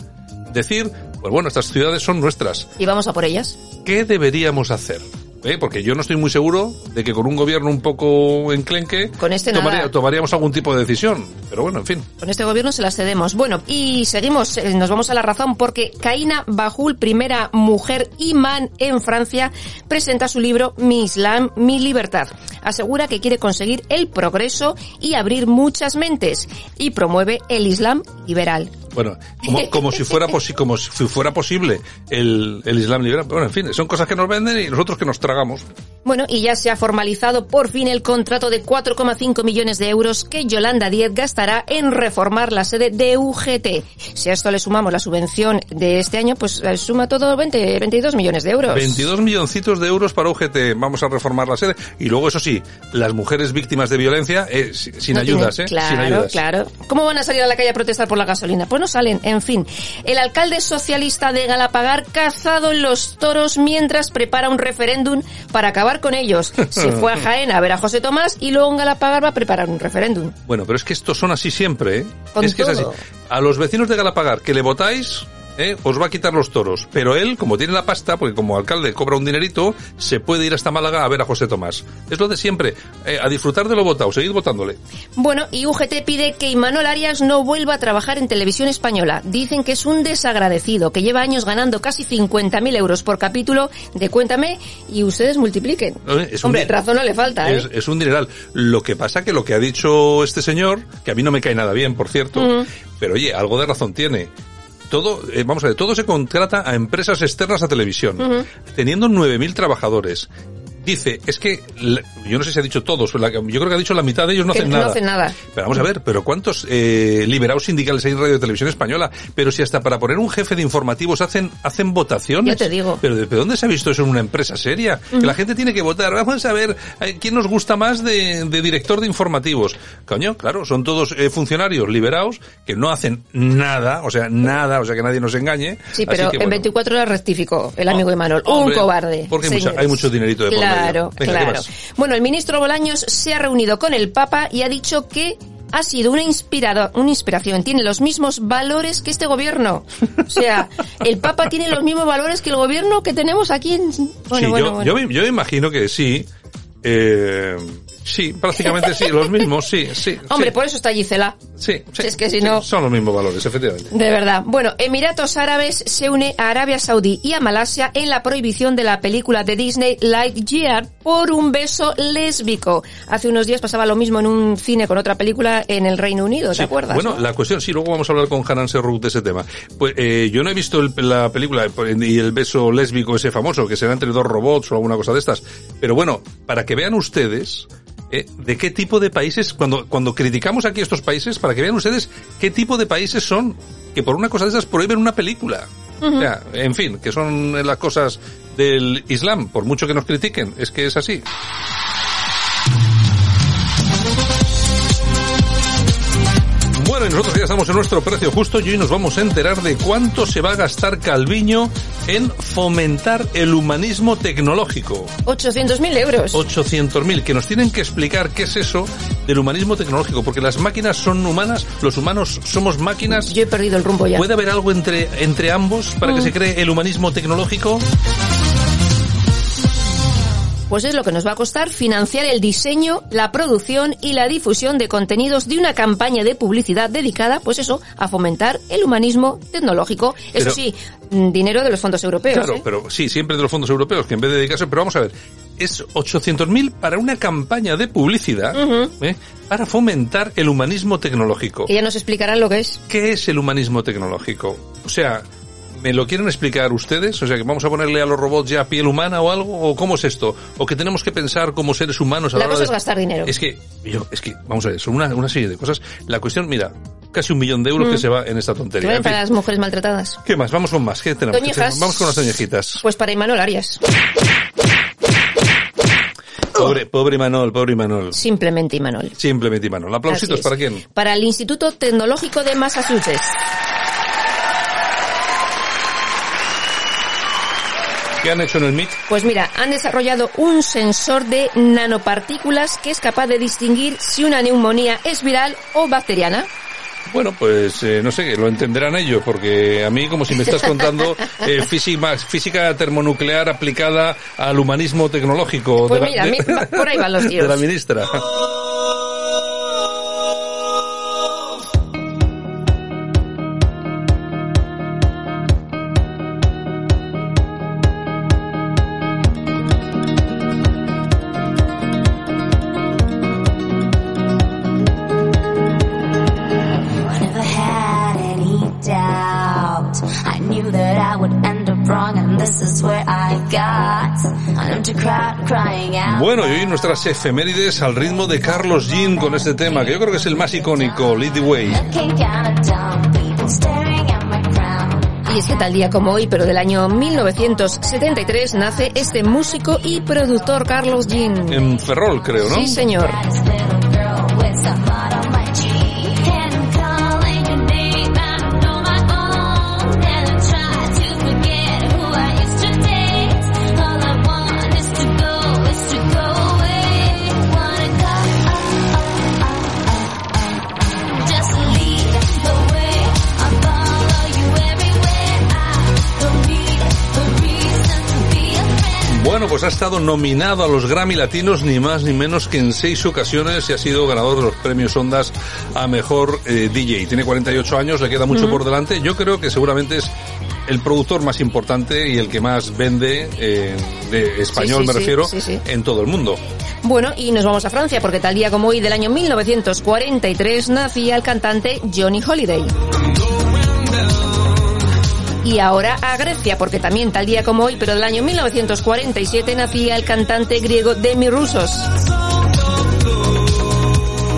decir, pues bueno, estas ciudades son nuestras. Y vamos a por ellas. ¿Qué deberíamos hacer? ¿Eh? porque yo no estoy muy seguro de que con un gobierno un poco enclenque con este tomaríamos algún tipo de decisión. Pero bueno, en fin. Con este gobierno se las cedemos. Bueno, y seguimos, eh, nos vamos a la razón porque Kaina Bajul, primera mujer imán en Francia, presenta su libro Mi Islam, mi libertad. Asegura que quiere conseguir el progreso y abrir muchas mentes y promueve el Islam liberal. Bueno, como, como si fuera como si fuera posible el, el Islam liberal. Bueno, en fin, son cosas que nos venden y nosotros que nos tragamos. Bueno, y ya se ha formalizado por fin el contrato de 4,5 millones de euros que Yolanda Díez gastará en reformar la sede de UGT. Si a esto le sumamos la subvención de este año, pues eh, suma todo 20, 22 millones de euros. 22 milloncitos de euros para UGT. Vamos a reformar la sede. Y luego, eso sí, las mujeres víctimas de violencia eh, sin ayudas, ¿eh? Claro, sin ayudas. claro. ¿Cómo van a salir a la calle a protestar por la gasolina? Pues no salen. En fin, el alcalde socialista de Galapagar cazado en los toros mientras prepara un referéndum para acabar con ellos. Se fue a Jaén a ver a José Tomás y luego en Galapagar va a preparar un referéndum. Bueno, pero es que estos son así siempre, ¿eh? es que es así. A los vecinos de Galapagar que le votáis, ¿eh? os va a quitar los toros. Pero él, como tiene la pasta, porque como alcalde cobra un dinerito, se puede ir hasta Málaga a ver a José Tomás. Es lo de siempre, eh, a disfrutar de lo votado, seguid votándole. Bueno, y UGT pide que Imanol Arias no vuelva a trabajar en televisión española. Dicen que es un desagradecido, que lleva años ganando casi 50.000 euros por capítulo de Cuéntame y ustedes multipliquen. Eh, es un Hombre, di- razón no le falta, ¿eh? Es, es un dineral. Lo que pasa que lo que ha dicho este señor, que a mí no me cae nada bien, por cierto, pero oye, algo de razón tiene. Todo, eh, vamos a ver, todo se contrata a empresas externas a televisión, Ujú. teniendo 9.000 trabajadores. Dice, es que, yo no sé si ha dicho todos, yo creo que ha dicho la mitad de ellos no Que hacen no nada. hacen nada. Pero vamos a ver, pero ¿cuántos eh, liberados sindicales hay en Radio Televisión Española? Pero si hasta para poner un jefe de informativos hacen hacen votaciones. Ya te digo. Pero ¿de de dónde se ha visto eso en una empresa seria? Que la gente tiene que votar. Vamos a ver eh, quién nos gusta más de, de director de informativos. Coño, claro, son todos eh, funcionarios liberados que no hacen nada, o sea, nada, o sea, que nadie nos engañe. Sí, pero que, en bueno. 24 horas rectificó el amigo Imanol. hombre, un cobarde. porque hay, mucha- señores. hay mucho dinerito de por. Claro, Venga, ¿qué claro. Bueno, el ministro Bolaños se ha reunido con el Papa y ha dicho que ha sido una inspirado, una inspiración. Tiene los mismos valores que este gobierno. O sea, el Papa tiene los mismos valores que el gobierno que tenemos aquí en... Bueno, sí, bueno, yo, bueno. Yo, me, yo me imagino que sí. Eh, sí, prácticamente sí, los mismos, sí, sí. Hombre, sí. por eso está Gisela. Sí, sí, es que si no- Son los mismos valores, efectivamente. De verdad. Bueno, Emiratos Árabes se une a Arabia Saudí y a Malasia en la prohibición de la película de Disney Lightyear por un beso lésbico. Hace unos días pasaba lo mismo en un cine con otra película en el Reino Unido, ¿te Sí, acuerdas? Bueno, no? la cuestión, sí, luego vamos a hablar con Hanan Serrout de ese tema. Pues eh, yo no he visto el- la película y el beso lésbico ese famoso, que será entre dos robots o alguna cosa de estas. Pero bueno, para que vean ustedes eh, de qué tipo de países, cuando, cuando criticamos aquí estos países, para que vean ustedes qué tipo de países son que por una cosa de esas prohíben una película. O sea, en fin, que son las cosas del Islam, por mucho que nos critiquen, es que es así. Bueno, y nosotros ya estamos en nuestro precio justo y hoy nos vamos a enterar de cuánto se va a gastar Calviño en fomentar el humanismo tecnológico. 800.000 euros. 800.000, que nos tienen que explicar qué es eso del humanismo tecnológico, porque las máquinas son humanas, los humanos somos máquinas. Yo he perdido el rumbo ya. ¿Puede haber algo entre, entre ambos para que Mm. se cree el humanismo tecnológico? Pues es lo que nos va a costar financiar el diseño, la producción y la difusión de contenidos de una campaña de publicidad dedicada, pues eso, a fomentar el humanismo tecnológico. Eso Pero- sí, mm, dinero de los fondos europeos. Claro, ¿eh? pero sí, siempre de los fondos europeos, que en vez de dedicarse, pero vamos a ver, es 800.000 para una campaña de publicidad. ¿eh? para fomentar el humanismo tecnológico. Que ya nos explicarán lo que es. ¿Qué es el humanismo tecnológico? O sea, ¿me lo quieren explicar ustedes? O sea, que vamos a ponerle a los robots ya piel humana o algo, o cómo es esto? ¿O que tenemos que pensar como seres humanos a la, La hora cosa de- es gastar dinero. Es que, yo, es que, vamos a ver, son una, una serie de cosas. La cuestión, mira, casi un millón de euros Mm. que se va en esta tontería. fin, para las mujeres maltratadas. ¿Qué más? Vamos con más. ¿Qué tenemos? ¿Qué tenemos? Vamos con las toñejitas. Pues para Imanol Arias. Pobre, pobre Imanol, pobre Imanol. Simplemente Imanol. Simplemente Imanol. ¿Aplausitos para quién? Para el Instituto Tecnológico de Massachusetts. ¿Qué han hecho en el MIT? Pues mira, han desarrollado un sensor de nanopartículas que es capaz de distinguir si una neumonía es viral o bacteriana. Bueno, pues eh, no sé, lo entenderán ellos, porque a mí como si me estás contando eh, física, física termonuclear aplicada al humanismo tecnológico Pues de, la, mira, de- por ahí van los de tiros. la ministra. Bueno, y hoy nuestras efemérides al ritmo de Carlos Jean con este tema, que yo creo que es el más icónico, Lead the Way. Y es que tal día como hoy, pero del año 1973, nace este músico y productor Carlos Jean. En Ferrol, creo, ¿no? Sí, señor. Ha estado nominado a los Grammy Latinos ni más ni menos que en seis ocasiones y ha sido ganador de los premios Ondas a mejor eh, DJ. Tiene 48 años, le queda mucho por delante. Yo creo que seguramente es el productor más importante y el que más vende eh, de español, Sí, sí, me refiero, sí. en todo el mundo. Bueno, y nos vamos a Francia porque tal día como hoy del año 1943 nacía el cantante Johnny Holiday. Y ahora a Grecia, porque también tal día como hoy, pero del año 1947 nacía el cantante griego Demi Roussos.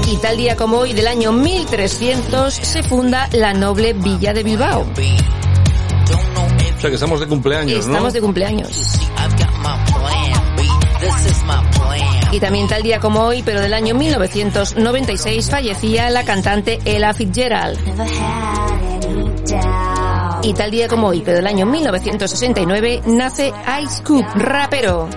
Y tal día como hoy del año 1300 se funda la noble villa de Bilbao. O sea que estamos de cumpleaños, ¿no? Estamos de cumpleaños. Y también tal día como hoy, pero del año 1996, fallecía la cantante Ella Fitzgerald. Y tal día como hoy, pero del año 1969, nace Ice Cube, rapero.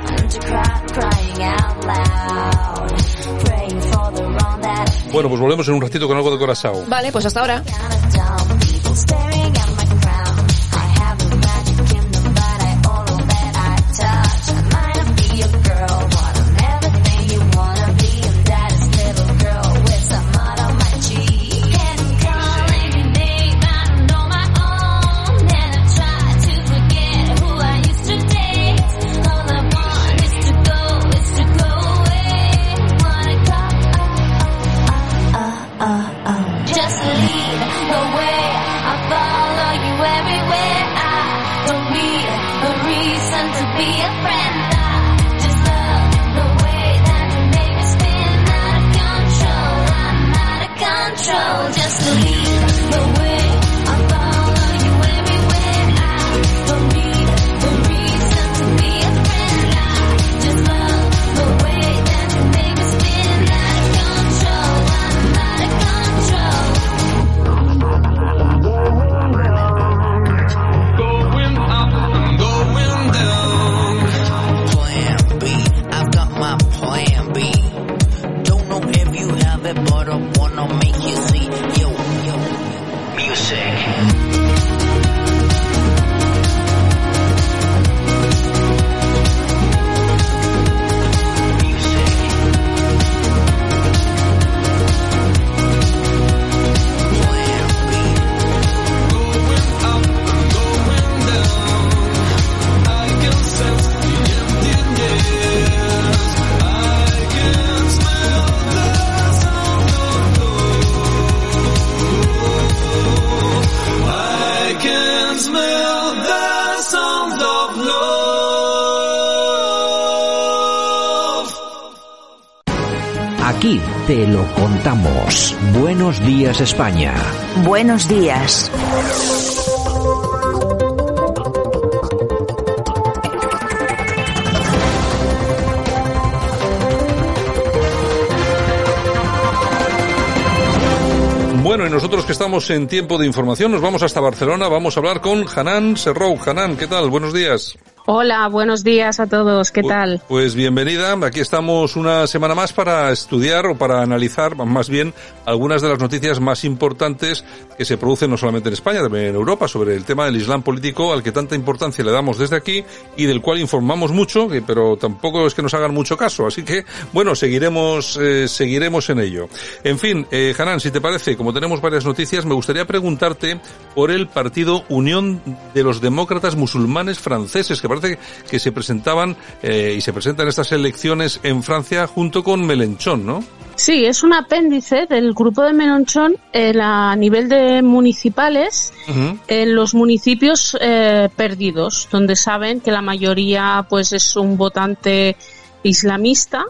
Bueno, pues volvemos en un ratito con algo de Corazao. Vale, pues hasta ahora. It, but I wanna make you contamos. Buenos días España. Buenos días. Bueno, y nosotros que estamos en tiempo de información, nos vamos hasta Barcelona, vamos a hablar con Hanan Serrou. Hanan, ¿qué tal? Buenos días. Hola, buenos días a todos. ¿Qué tal? Pues bienvenida. Aquí estamos una semana más para estudiar o para analizar más bien algunas de las noticias más importantes que se producen no solamente en España, también en Europa sobre el tema del Islam político al que tanta importancia le damos desde aquí y del cual informamos mucho, que- pero tampoco es que nos hagan mucho caso. Así que, bueno, seguiremos, eh, seguiremos en ello. En fin, eh, Hanan, si te parece, como tenemos varias noticias, me gustaría preguntarte por el partido Unión de los Demócratas Musulmanes Franceses, que parece que se presentaban eh, y se presentan estas elecciones en Francia junto con Melenchón, ¿no? Sí, es un apéndice del grupo de Menonchón en a nivel de municipales en los municipios eh, perdidos, donde saben que la mayoría pues es un votante islamista.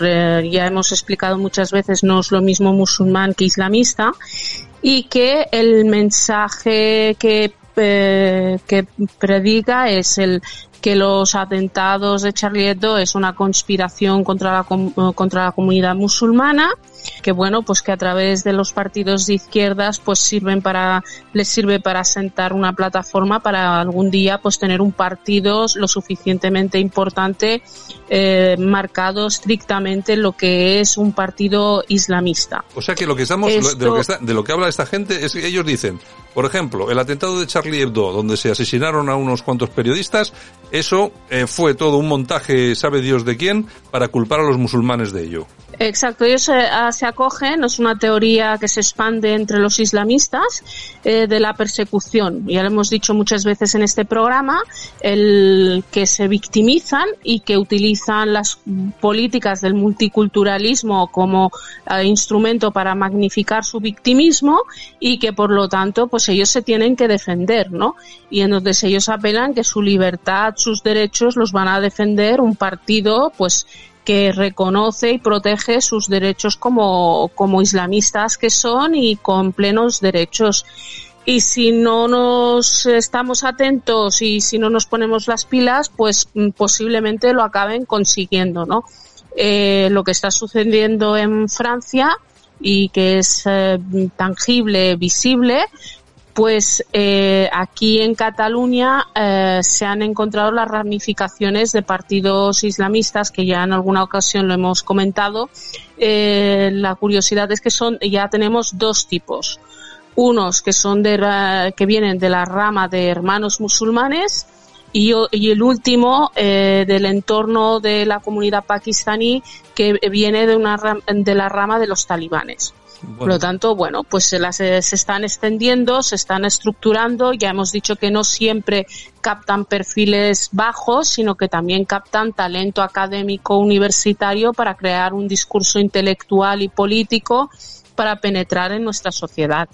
Ya hemos explicado muchas veces, no es lo mismo musulmán que islamista, y que el mensaje que, eh, que predica es el que los atentados de Charlie Hebdo es una conspiración contra la, contra la comunidad musulmana, que bueno, pues que a través de los partidos de izquierdas pues sirven para, les sirve para sentar una plataforma para algún día pues tener un partido lo suficientemente importante eh, marcado estrictamente lo que es un partido islamista. O sea que lo que estamos, de, lo que está- de lo que habla esta gente es que ellos dicen, por ejemplo, el atentado de Charlie Hebdo, donde se asesinaron a unos cuantos periodistas, eso eh, fue todo un montaje, sabe Dios de quién, para culpar a los musulmanes de ello. Exacto, ellos se, ah, se acogen, es una teoría que se expande entre los islamistas eh, de la persecución. Ya lo hemos dicho muchas veces en este programa, el que se victimizan y que utilizan las políticas del multiculturalismo como eh, instrumento para magnificar su victimismo y que por lo tanto pues ellos se tienen que defender, ¿no? Y entonces ellos apelan que su libertad, sus derechos los van a defender un partido pues que reconoce y protege sus derechos como, como islamistas que son y con plenos derechos. Y si no nos estamos atentos y si no nos ponemos las pilas, pues mm, posiblemente lo acaben consiguiendo, ¿no? Eh, lo que está sucediendo en Francia y que es eh, tangible, visible, pues eh, aquí en Cataluña eh, se han encontrado las ramificaciones de partidos islamistas que ya en alguna ocasión lo hemos comentado. Eh, la curiosidad es que son ya tenemos dos tipos. Unos que son de que vienen de la rama de hermanos musulmanes y, y el último eh, del entorno de la comunidad pakistaní que viene de una de la rama de los talibanes. Por lo tanto, bueno, pues se las eh, se están extendiendo, se están estructurando. Ya hemos dicho que no siempre captan perfiles bajos, sino que también captan talento académico universitario para crear un discurso intelectual y político para penetrar en nuestra sociedad.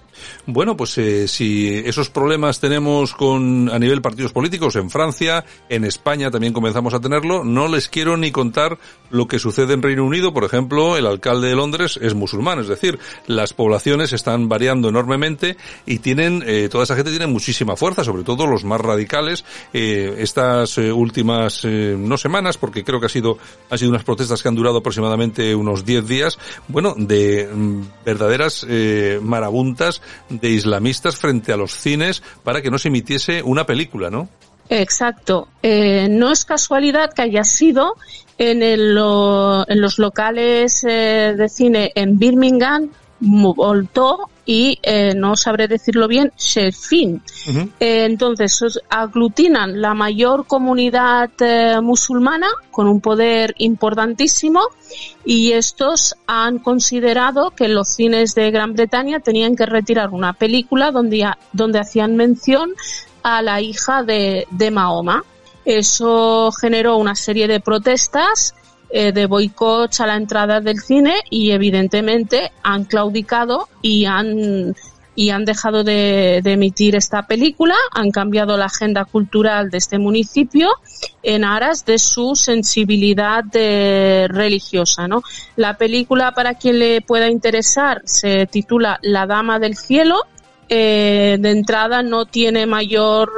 Bueno, pues eh, si esos problemas tenemos con a nivel partidos políticos en Francia, en España también comenzamos a tenerlo, no les quiero ni contar lo que sucede en Reino Unido, por ejemplo, el alcalde de Londres es musulmán, es decir, las poblaciones están variando enormemente y tienen eh, toda esa gente tiene muchísima fuerza, sobre todo los más radicales. Eh, estas últimas no semanas, porque creo que ha sido ha sido unas protestas que han durado aproximadamente unos 10 días, bueno, de mm, verdaderas eh, marabuntas de islamistas frente a los cines para que no se emitiese una película, ¿no? Exacto. Eh, no es casualidad que haya sido en, el, en los locales eh, de cine en Birmingham, Volto y eh, no sabré decirlo bien, Sheffield. Eh, entonces aglutinan la mayor comunidad eh, musulmana con un poder importantísimo y estos han considerado que los cines de Gran Bretaña tenían que retirar una película donde, donde hacían mención a la hija de, de Mahoma. Eso generó una serie de protestas, eh, de boicots a la entrada del cine y evidentemente han claudicado y han y han dejado de, emitir esta película, han cambiado la agenda cultural de este municipio en aras de su sensibilidad eh, religiosa, ¿no? La película, para quien le pueda interesar, se titula La Dama del Cielo, eh, de entrada no tiene mayor,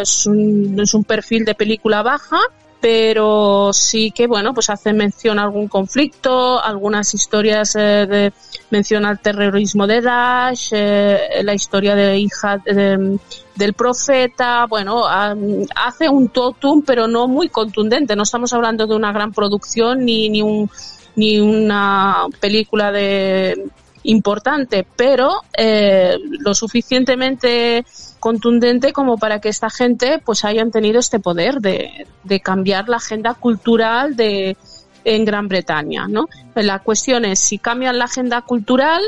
es un perfil de película baja, pero sí que, bueno, pues hace mención a algún conflicto, algunas historias eh, de mención al terrorismo de Daesh, eh, la historia de hija de- del profeta, bueno, am, hace un totum, pero no muy contundente. No estamos hablando de una gran producción ni, ni un, ni una película de importante, pero eh, lo suficientemente contundente como para que esta gente pues hayan tenido este poder de, de cambiar la agenda cultural de en Gran Bretaña, ¿no? La cuestión es si cambian la agenda cultural,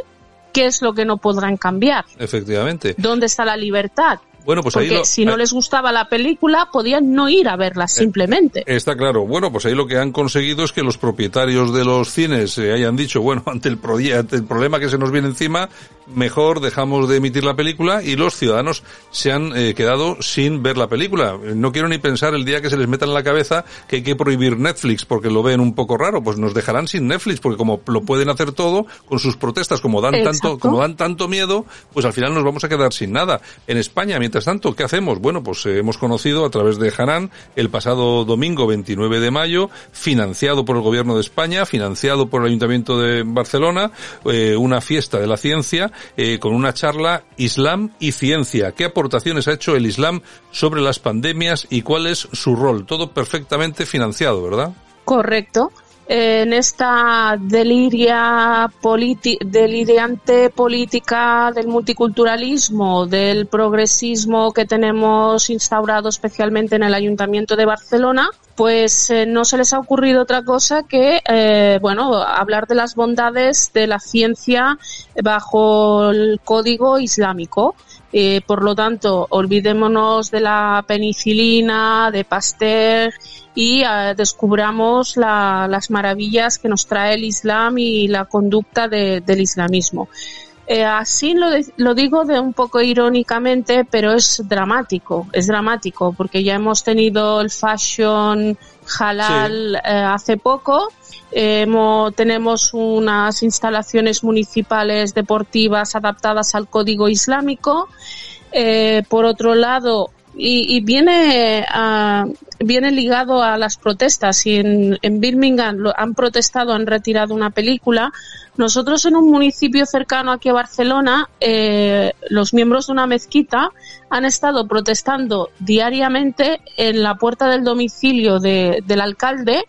¿qué es lo que no podrán cambiar? Efectivamente. ¿Dónde está la libertad? Bueno, pues ahí Porque lo- si no ahí- les gustaba la película, podían no ir a verla simplemente. Está claro. Bueno, pues ahí lo que han conseguido es que los propietarios de los cines eh, hayan dicho, bueno, ante el, pro- ante el problema que se nos viene encima, mejor dejamos de emitir la película y los ciudadanos se han eh, quedado sin ver la película. No quiero ni pensar el día que se les meta en la cabeza que hay que prohibir Netflix porque lo ven un poco raro. Pues nos dejarán sin Netflix porque como lo pueden hacer todo con sus protestas, como dan tanto, como dan tanto miedo, pues al final nos vamos a quedar sin nada. En España, mientras tanto, ¿qué hacemos? Bueno, pues eh, hemos conocido a través de Hanan el pasado domingo 29 de mayo, financiado por el Gobierno de España, financiado por el Ayuntamiento de Barcelona, eh, una fiesta de la ciencia eh, con una charla Islam y ciencia. ¿Qué aportaciones ha hecho el Islam sobre las pandemias y cuál es su rol? Todo perfectamente financiado, ¿verdad? Correcto. En esta deliria delirante política del multiculturalismo, del progresismo que tenemos instaurado especialmente en el Ayuntamiento de Barcelona, pues eh, no se les ha ocurrido otra cosa que, eh, bueno, hablar de las bondades de la ciencia bajo el código islámico. Eh, por lo tanto, olvidémonos de la penicilina, de Pasteur y eh, descubramos la- las maravillas que nos trae el Islam y la conducta de- del islamismo. Eh, así lo, de- lo digo de un poco irónicamente, pero es dramático, es dramático, porque ya hemos tenido el fashion halal eh, hace poco, tenemos unas instalaciones municipales deportivas adaptadas al código islámico. Eh, por otro lado, y, viene, a- viene ligado a las protestas. Y en, Birmingham han protestado, han retirado una película. Nosotros en un municipio cercano aquí a Barcelona, eh, los miembros de una mezquita han estado protestando diariamente en la puerta del domicilio de- del alcalde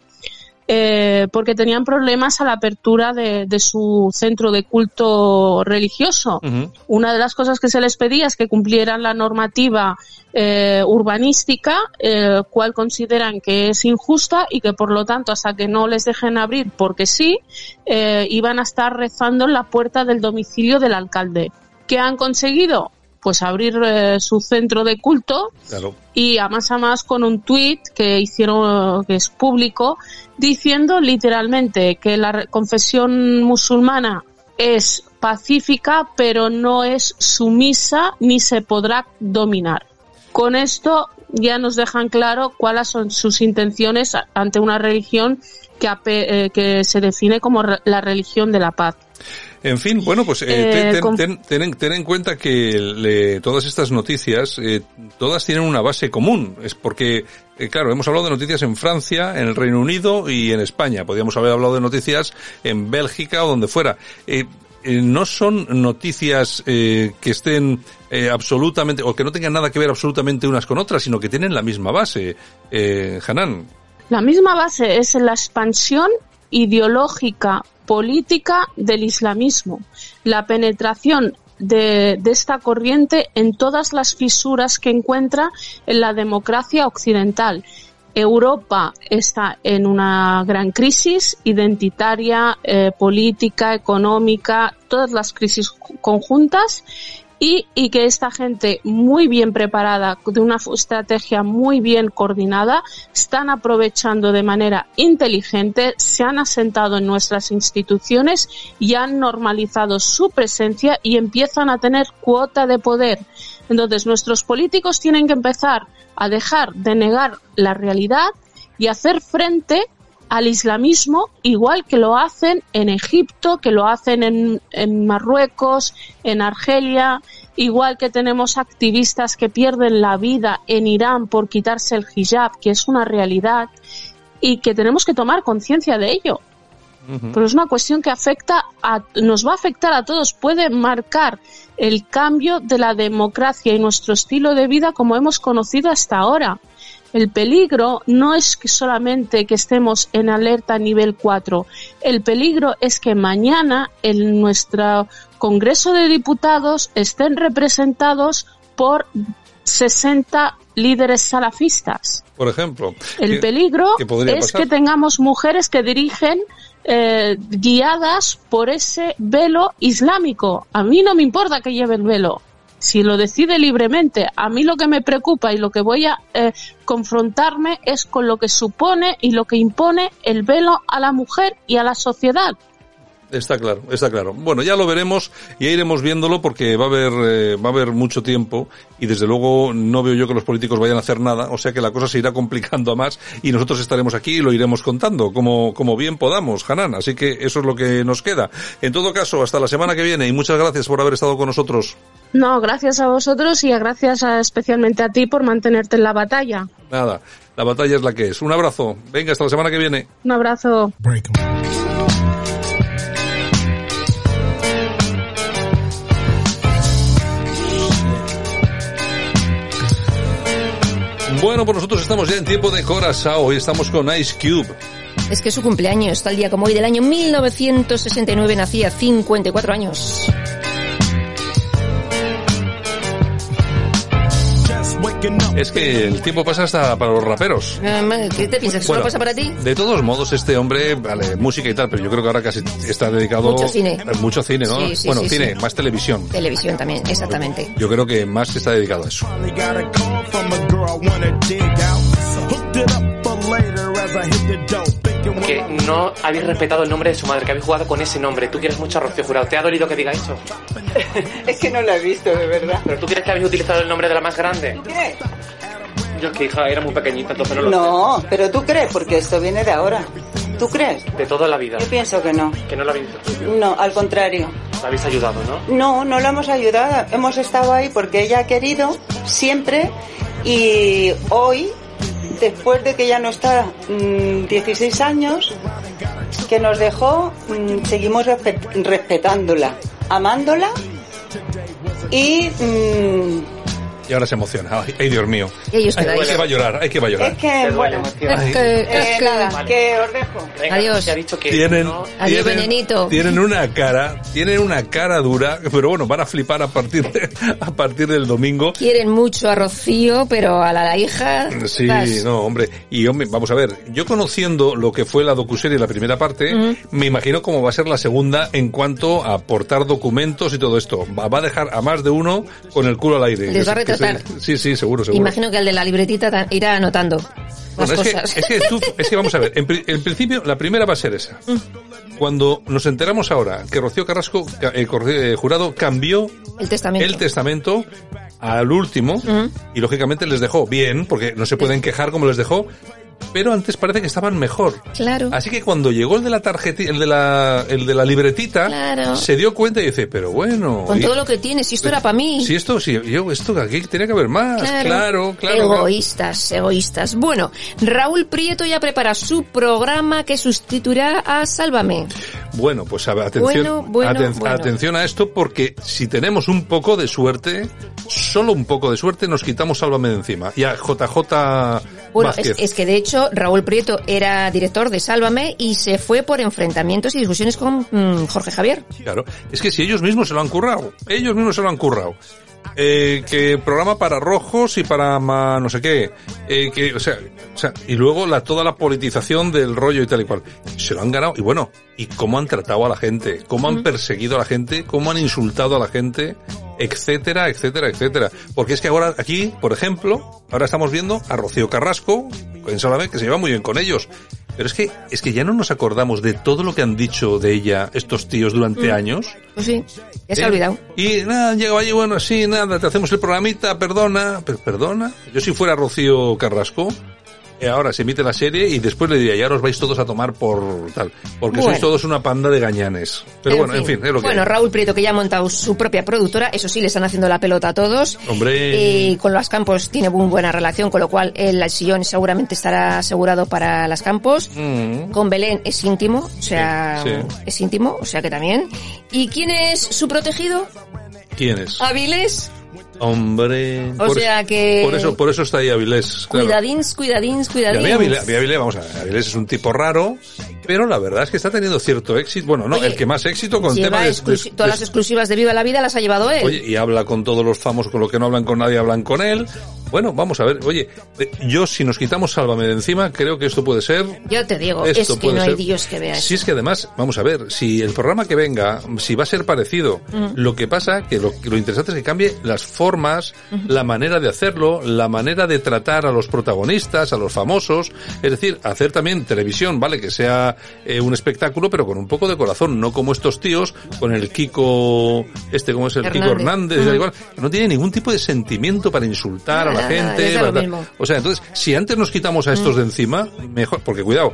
eh, porque tenían problemas a la apertura de, de su centro de culto religioso. Una de las cosas que se les pedía es que cumplieran la normativa eh, urbanística, eh, cual consideran que es injusta y que por lo tanto hasta que no les dejen abrir porque sí, eh, iban a estar rezando en la puerta del domicilio del alcalde. ¿Qué han conseguido? Pues abrir eh, su centro de culto Claro. y a más a más con un tuit que hicieron, que es público, diciendo literalmente que la confesión musulmana es pacífica, pero no es sumisa ni se podrá dominar. Con esto ya nos dejan claro cuáles son sus intenciones ante una religión que, eh, que se define como la religión de la paz. En fin, bueno, pues eh, Eh, ten, ten- con- ten- ten en- ten en cuenta que le- todas estas noticias, eh, todas tienen una base común. Es porque, eh, claro, hemos hablado de noticias en Francia, en el Reino Unido y en España. Podríamos haber hablado de noticias en Bélgica o donde fuera. Eh, no son noticias eh, que estén eh, absolutamente, o que no tengan nada que ver absolutamente unas con otras, sino que tienen la misma base. Eh, Hanan. La misma base es la expansión ideológica política del islamismo, la penetración de, esta corriente en todas las fisuras que encuentra en la democracia occidental. Europa está en una gran crisis identitaria, eh, política, económica, todas las crisis conjuntas y, y que esta gente muy bien preparada, de una estrategia muy bien coordinada, están aprovechando de manera inteligente, se han asentado en nuestras instituciones y han normalizado su presencia y empiezan a tener cuota de poder. Entonces nuestros políticos tienen que empezar a dejar de negar la realidad y hacer frente al islamismo igual que lo hacen en Egipto, que lo hacen en, en Marruecos, en Argelia, igual que tenemos activistas que pierden la vida en Irán por quitarse el hijab, que es una realidad, y que tenemos que tomar conciencia de ello. Pero es una cuestión que afecta a, nos va a afectar a todos, puede marcar el cambio de la democracia y nuestro estilo de vida como hemos conocido hasta ahora. El peligro no es que solamente que estemos en alerta nivel 4. El peligro es que mañana en nuestro Congreso de Diputados estén representados por 60 líderes salafistas. Por ejemplo. El ¿Qué- peligro es pasar? que tengamos mujeres que dirigen eh, guiadas por ese velo islámico. A mí no me importa que lleve el velo. Si lo decide libremente, a mí lo que me preocupa y lo que voy a eh, confrontarme es con lo que supone y lo que impone el velo a la mujer y a la sociedad. Está claro, está claro. Bueno, ya lo veremos y ya iremos viéndolo porque va a haber eh, va a haber mucho tiempo y desde luego no veo yo que los políticos vayan a hacer nada, o sea que la cosa se irá complicando a más y nosotros estaremos aquí y lo iremos contando como como bien podamos, Hanan, así que eso es lo que nos queda. En todo caso, hasta la semana que viene y muchas gracias por haber estado con nosotros. No, gracias a vosotros y a gracias a- especialmente a ti por mantenerte en la batalla. Nada, la batalla es la que es. Un abrazo. Venga, hasta la semana que viene. Un abrazo. Bueno, pues nosotros estamos ya en tiempo de Corazao. Hoy estamos con Ice Cube. Es que es su cumpleaños, tal día como hoy del año 1969 nacía 54 años. Es que el tiempo pasa hasta para los raperos. ¿Qué te piensas? ¿Que solo Bueno, pasa para ti? De todos modos, este hombre, vale, música y tal, pero yo creo que ahora casi está dedicado... Mucho cine. eh, Mucho cine, ¿no? Sí, sí, bueno, sí, cine, sí. más televisión. Televisión también, exactamente. Yo creo que más está dedicado a eso. Que no habéis respetado el nombre de su madre, que habéis jugado con ese nombre. Tú quieres mucho a Rocío Jurado. ¿Te ha dolido que diga eso? Es que no la he visto, de verdad. ¿Pero tú crees que habéis utilizado el nombre de la más grande? ¿Qué? Yo es que hija era muy pequeñita, entonces no lo No, pero tú crees, porque esto viene de ahora. ¿Tú crees? De toda la vida. Yo pienso que no. Que no lo habéis No, al contrario. la habéis ayudado, ¿no? No, no la hemos ayudado. Hemos estado ahí porque ella ha querido siempre y hoy, después de que ya no está mm, 16 años, que nos dejó, mm, seguimos respe- respetándola, amándola y mm, Y ahora se emociona. Ay, ay, Dios mío. Y ellos Ay, quedáis. que va a llorar, hay que va a llorar. es que, bueno, Es que, es eh, que- nada, que os dejo. Adiós. Se ha dicho que Tienen, Adiós, tienen- venenito. tienen una cara, tienen una cara dura, pero bueno, van a flipar a partir de, a partir del domingo. Quieren mucho a Rocío, pero a la, la hija... Sí, vas. no, hombre. Y hombre, vamos a ver, yo conociendo lo que fue la docuserie la primera parte, me imagino cómo va a ser la segunda en cuanto a aportar documentos y todo esto. Va, va a dejar a más de uno con el culo al aire. Les va a Que Sí, sí, seguro, seguro. Imagino que el de la libretita ta- irá anotando las es, cosas. que, es, que tú- es que vamos a ver, en, pri- en principio la primera va a ser esa. Cuando nos enteramos ahora que Rocío Carrasco, ca- eh, eh, jurado, cambió el testamento. el testamento al último Ujú. y lógicamente les dejó bien, porque no se pueden quejar como les dejó, pero antes parece que estaban mejor. Claro. Así que cuando llegó el de la tarjeta, el de la, el de la libretita, Claro. se dio cuenta y dice, pero bueno. Con y- todo lo que tienes, si esto era para mí. Si esto, si yo, esto aquí tenía que haber más. Claro, claro. claro. Egoístas, egoístas. Bueno, Raúl Prieto ya prepara su programa que sustituirá a Sálvame. Bueno, pues atención, Bueno, bueno, aten- bueno. atención a esto porque si tenemos un poco de suerte, solo un poco de suerte, nos quitamos Sálvame de encima. Y a JJ Bueno, es que de hecho Raúl Prieto era director de Sálvame y se fue por enfrentamientos y discusiones con mm, Jorge Javier. Claro, es que si ellos mismos se lo han currado, ellos mismos se lo han currado. Eh, que programa para rojos y para ma- no sé qué, eh, que, o sea, o sea, y luego la, toda la politización del rollo y tal y cual. Se lo han ganado, y bueno, y cómo han tratado a la gente, cómo han perseguido a la gente, cómo han insultado a la gente, etcétera, etcétera, etcétera. Porque es que ahora aquí, por ejemplo, ahora estamos viendo a Rocío Carrasco, en Salame, que se lleva muy bien con ellos. Pero es que, es que ya no nos acordamos de todo lo que han dicho de ella estos tíos durante Mm. años. Pues sí, ya se ¿Eh? ha olvidado. Y nada, llegado allí, bueno, sí, nada, te hacemos el programita, perdona, pero perdona. Yo si fuera Rocío Carrasco, eh, ahora se emite la serie y después le diría, ya os vais todos a tomar por tal, porque Bueno. sois todos una panda de gañanes. Pero bueno, en fin, es lo que Bueno, hay. Raúl Prieto que ya ha montado su propia productora, eso sí, le están haciendo la pelota a todos. Hombre. Y con los campos tiene muy buena relación, con lo cual el sillón seguramente estará asegurado para las campos. Mm. Con Belén es íntimo, o sea, Sí, sí. es íntimo, o sea que también. ¿Y quién es su protegido? ¿Quién es? Avilés. Hombre. O sea que- Por eso, por eso está ahí Avilés. claro. Cuidadins, cuidadins, Y a cuidadins. mí Avilés, vamos a ver, Avilés es un tipo raro, pero la verdad es que está teniendo cierto éxito. Bueno, no, Oye, el que más éxito con temas de, de- todas las exclusivas de Viva la Vida las ha llevado él. Oye, y habla con todos los famosos, con los que no hablan con nadie, hablan con él. Bueno, vamos a ver. Oye, eh, yo si nos quitamos Sálvame de encima, creo que esto puede ser... Yo te digo, Esto es que puede no hay Dios que vea eso. Si es que además, vamos a ver, si el programa que venga, si va a ser parecido, Mm. lo que pasa, que lo, que lo interesante es que cambie las formas, la manera de hacerlo, la manera de tratar a los protagonistas, a los famosos, es decir, hacer también televisión, ¿vale? Que sea eh, un espectáculo, pero con un poco de corazón, no como estos tíos, con el Kiko, este, ¿cómo es el Kiko Hernández. Igual, no tiene ningún tipo de sentimiento para insultar a la gente. para. O sea, entonces, si antes nos quitamos a estos Mm. de encima, mejor, porque cuidado,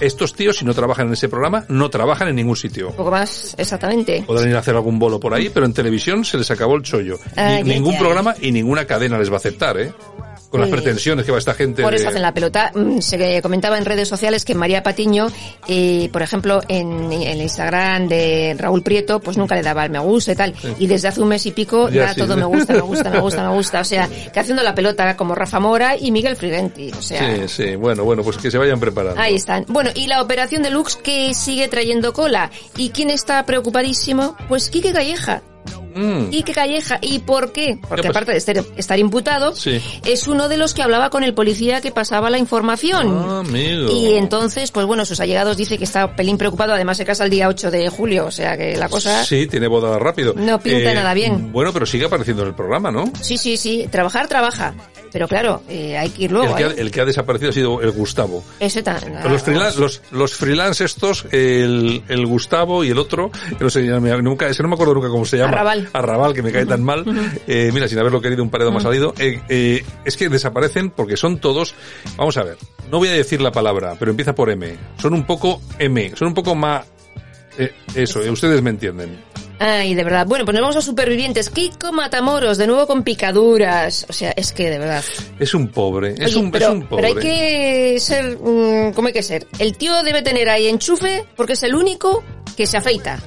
estos tíos si no trabajan en ese programa, no trabajan en ningún sitio. Un poco más, exactamente. Podrán ir a hacer algún bolo por ahí, pero en televisión se les acabó el chollo. Ay, Ni- ay, ningún ay. programa y ninguna cadena les va a aceptar, ¿eh? Con las pretensiones que va esta gente. Por eso de- hacen la pelota. Mm, Se comentaba en redes sociales que María Patiño, eh, por ejemplo, en, en el Instagram de Raúl Prieto, pues nunca le daba el me gusta y tal. Sí. Y desde hace un mes y pico Ya, da sí. todo me gusta, me gusta, me gusta, me gusta. O sea, que haciendo la pelota como Rafa Mora y Miguel Frigenti. O sea, Sí, sí, bueno, bueno, pues que se vayan preparando. Ahí están. Bueno, y la operación de Lux que sigue trayendo cola. ¿Y quién está preocupadísimo? Pues Quique Calleja. Mm. Quique Calleja. ¿Y por qué? Porque ¿Qué pasa? aparte de estar, estar imputado, Sí. es uno de los que hablaba con el policía que pasaba la información. Ah, amigo. Y entonces, pues bueno, sus allegados dice que está pelín preocupado. Además se casa el día 8 de julio, o sea que la cosa... Sí, tiene boda rápido. Eh, No pinta nada bien. Bueno, pero sigue apareciendo en el programa, ¿no? Sí, sí, sí. Trabajar, trabaja. Pero claro, eh, hay que ir luego. el, que ha, ¿eh? el que ha desaparecido ha sido el Gustavo. Ese tan- Los freelance, los, los freelance estos, el, el Gustavo y el otro, que no sé, nunca, ese no me acuerdo nunca cómo se llama. Arrabal. Arrabal, que me cae tan mal. Eh, mira, sin haberlo querido, un paredo más salido. Eh, eh, es que desaparecen porque son todos, vamos a ver, no voy a decir la palabra, pero empieza por M. Son un poco M, son un poco más, eh, eso, eh, ustedes me entienden. Ay, de verdad. Bueno, pues nos vamos a supervivientes. Kiko Matamoros, de nuevo con picaduras. O sea, es que de verdad. Es un pobre, es, Oye, un, pero, es un pobre. pero hay que ser, mm, ¿cómo hay que ser? El tío debe tener ahí enchufe porque es el único que se afeita.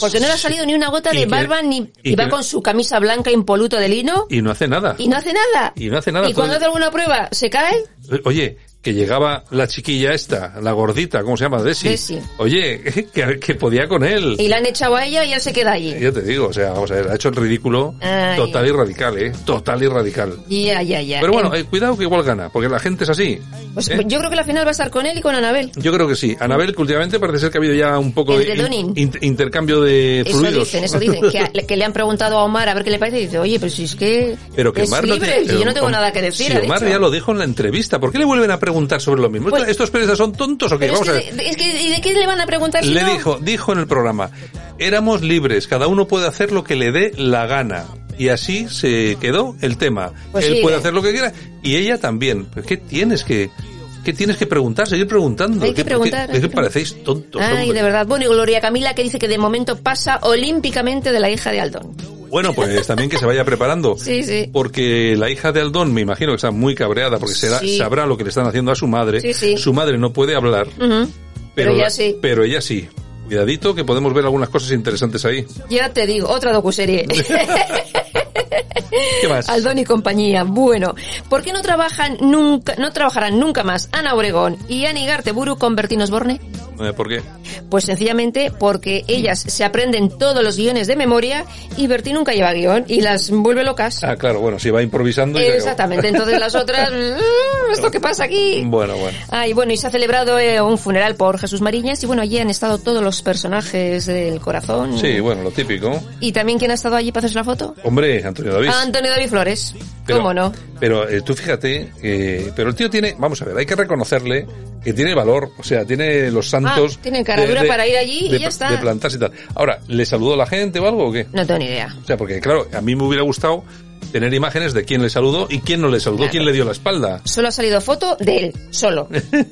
Porque no le ha salido ni una gota de barba ni y y va que- con su camisa blanca impoluto de lino Y no hace nada. y no hace nada. Y no hace nada. Y cuando hace alguna prueba se cae. Oye, que llegaba la chiquilla esta, la gordita, ¿cómo se llama? Desi. Desi. Oye, que, que podía con él. Y la han echado a ella y él se queda allí. Ya te digo, o sea, vamos a ver, ha hecho el ridículo Ay. total y radical, ¿eh? Total y radical. Ya, ya, ya. Pero bueno, Eh, eh, cuidado que igual gana, porque la gente es así. pues ¿eh? yo creo que la final va a estar con él y con Anabel. Yo creo que sí. Anabel, que últimamente parece ser que ha habido ya un poco de El redoning. in- in- intercambio de Eso fluidos. dicen, eso dicen. Que, que le han preguntado a Omar a ver qué le parece y dice, oye, pero si es que Pero que es Omar no libre, tiene- si pero yo no tengo nada que decir. Si Omar dicho. ya lo dijo en la entrevista, ¿por qué le vuelven a preguntar sobre lo mismo? Pues- ¿Estos periodistas son tontos o qué? Pero es Vamos a que, ver. es que, ¿y de qué le van a preguntar si Le no? dijo, dijo en el programa, éramos libres, cada uno puede hacer lo que le dé la gana. Y así se quedó el tema. Pues Él sí, puede eh. hacer lo que quiera y ella también. ¿Pero ¿Qué tienes que, qué tienes que preguntar? Seguir preguntando. Hay que ¿Qué- preguntar, Es que que parecéis tontos. Ay, hombre. de verdad. Bueno, y Gloria Camila que dice que de momento pasa olímpicamente de la hija de Aldón. Bueno, pues también que se vaya preparando. Sí, sí. Porque la hija de Aldón, me imagino que está muy cabreada porque será- Sí. sabrá lo que le están haciendo a su madre. Sí, sí. Su madre no puede hablar. Pero la- ya sí. pero ella sí. Cuidadito que podemos ver algunas cosas interesantes ahí. Ya te digo, otra docuserie. ¿Qué más? Aldón y compañía. Bueno, ¿por qué no trabajan nunca, no trabajarán nunca más Ana Obregón y Ani Garteburu con Bertín Osborne? Eh, ¿Por qué? Pues sencillamente porque ellas se aprenden todos los guiones de memoria y Bertín nunca lleva guion y las vuelve locas. Ah, claro, bueno, si va improvisando. y. Exactamente, entonces las otras, "Mm, ¿esto qué pasa aquí? Bueno, bueno. Ah, y bueno, y se ha celebrado eh, un funeral por Jesús Mariñas y bueno, allí han estado todos los personajes del corazón. Sí, bueno, lo típico. ¿Y también quién ha estado allí para hacerse la foto? Hombre, Antonio David. Antonio David Flores. Pero- ¿Cómo no? Pero eh, tú fíjate, eh, pero el tío tiene, vamos a ver, hay que reconocerle que tiene valor, o sea, tiene los santos. Ah, tiene caradura para ir allí y ya está. De plantarse y tal. Ahora, ¿le saludó la gente o algo o qué? No tengo ni idea. O sea, porque claro, a mí me hubiera gustado tener imágenes de quién le saludó y quién no le saludó, Claro. quién le dio la espalda. Solo ha salido foto de él, solo.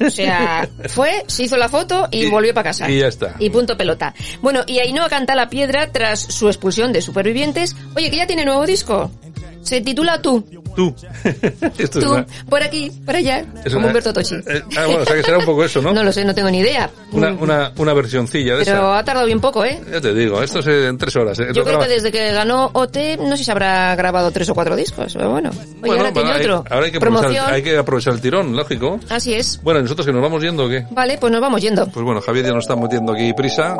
O sea, fue, se hizo la foto y, Y- volvió para casa. y ya está. Y punto pelota. Bueno, y Ainhoa canta la piedra tras su expulsión de Supervivientes. Oye, que ya tiene nuevo disco. Se titula Tú. Tú. Esto es Tú, una- por aquí, por allá, es como una- Humberto Tochi. eh, ah, bueno, o sea que será un poco eso, ¿no? No lo sé, no tengo ni idea. Una, una, una versioncilla de Pero esa. ha tardado bien poco, ¿eh? Ya te digo, esto es en tres horas. ¿eh? Yo Lo creo que desde que ganó OT, no sé si habrá grabado tres o cuatro discos, pero bueno. Oye, Bueno, ahora tiene hay- otro. ahora hay que, aprovechar, hay que aprovechar el tirón, lógico. Así es. Bueno, ¿y nosotros que nos vamos yendo o qué? Vale, pues nos vamos yendo. Pues bueno, Javier ya nos está metiendo aquí prisa.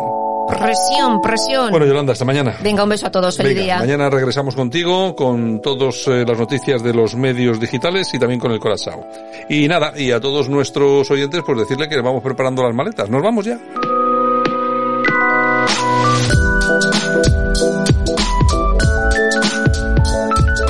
Presión, presión. Bueno, Yolanda, hasta mañana. Venga, un beso a todos. Feliz Venga, día. mañana regresamos contigo con todas las noticias de los medios digitales y también con el Corazao. Y nada, y a todos nuestros oyentes, pues decirle que vamos preparando las maletas. Nos vamos ya.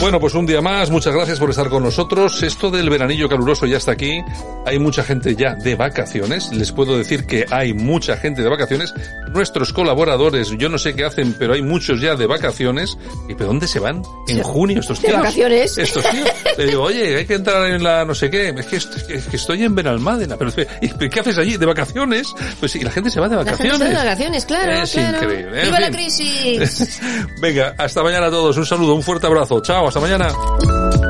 Bueno, pues un día más, muchas gracias por estar con nosotros. Esto del veranillo caluroso ya está aquí. Hay mucha gente ya de vacaciones. Les puedo decir que hay mucha gente de vacaciones. Nuestros colaboradores, yo no sé qué hacen, pero hay muchos ya de vacaciones. ¿Y pero dónde se van? En junio estos ¿De tíos. vacaciones? Estos tíos. Le digo, oye, hay que entrar en la no sé qué. Es que, es que estoy en Benalmádena. Pero, ¿y ¿qué haces allí? ¿De vacaciones? Pues sí, la gente se va de La gente vacaciones. está de vacaciones, claro, Es claro. increíble. ¡Viva la crisis! Venga, hasta mañana a todos. Un saludo, un fuerte abrazo. Chao, hasta mañana.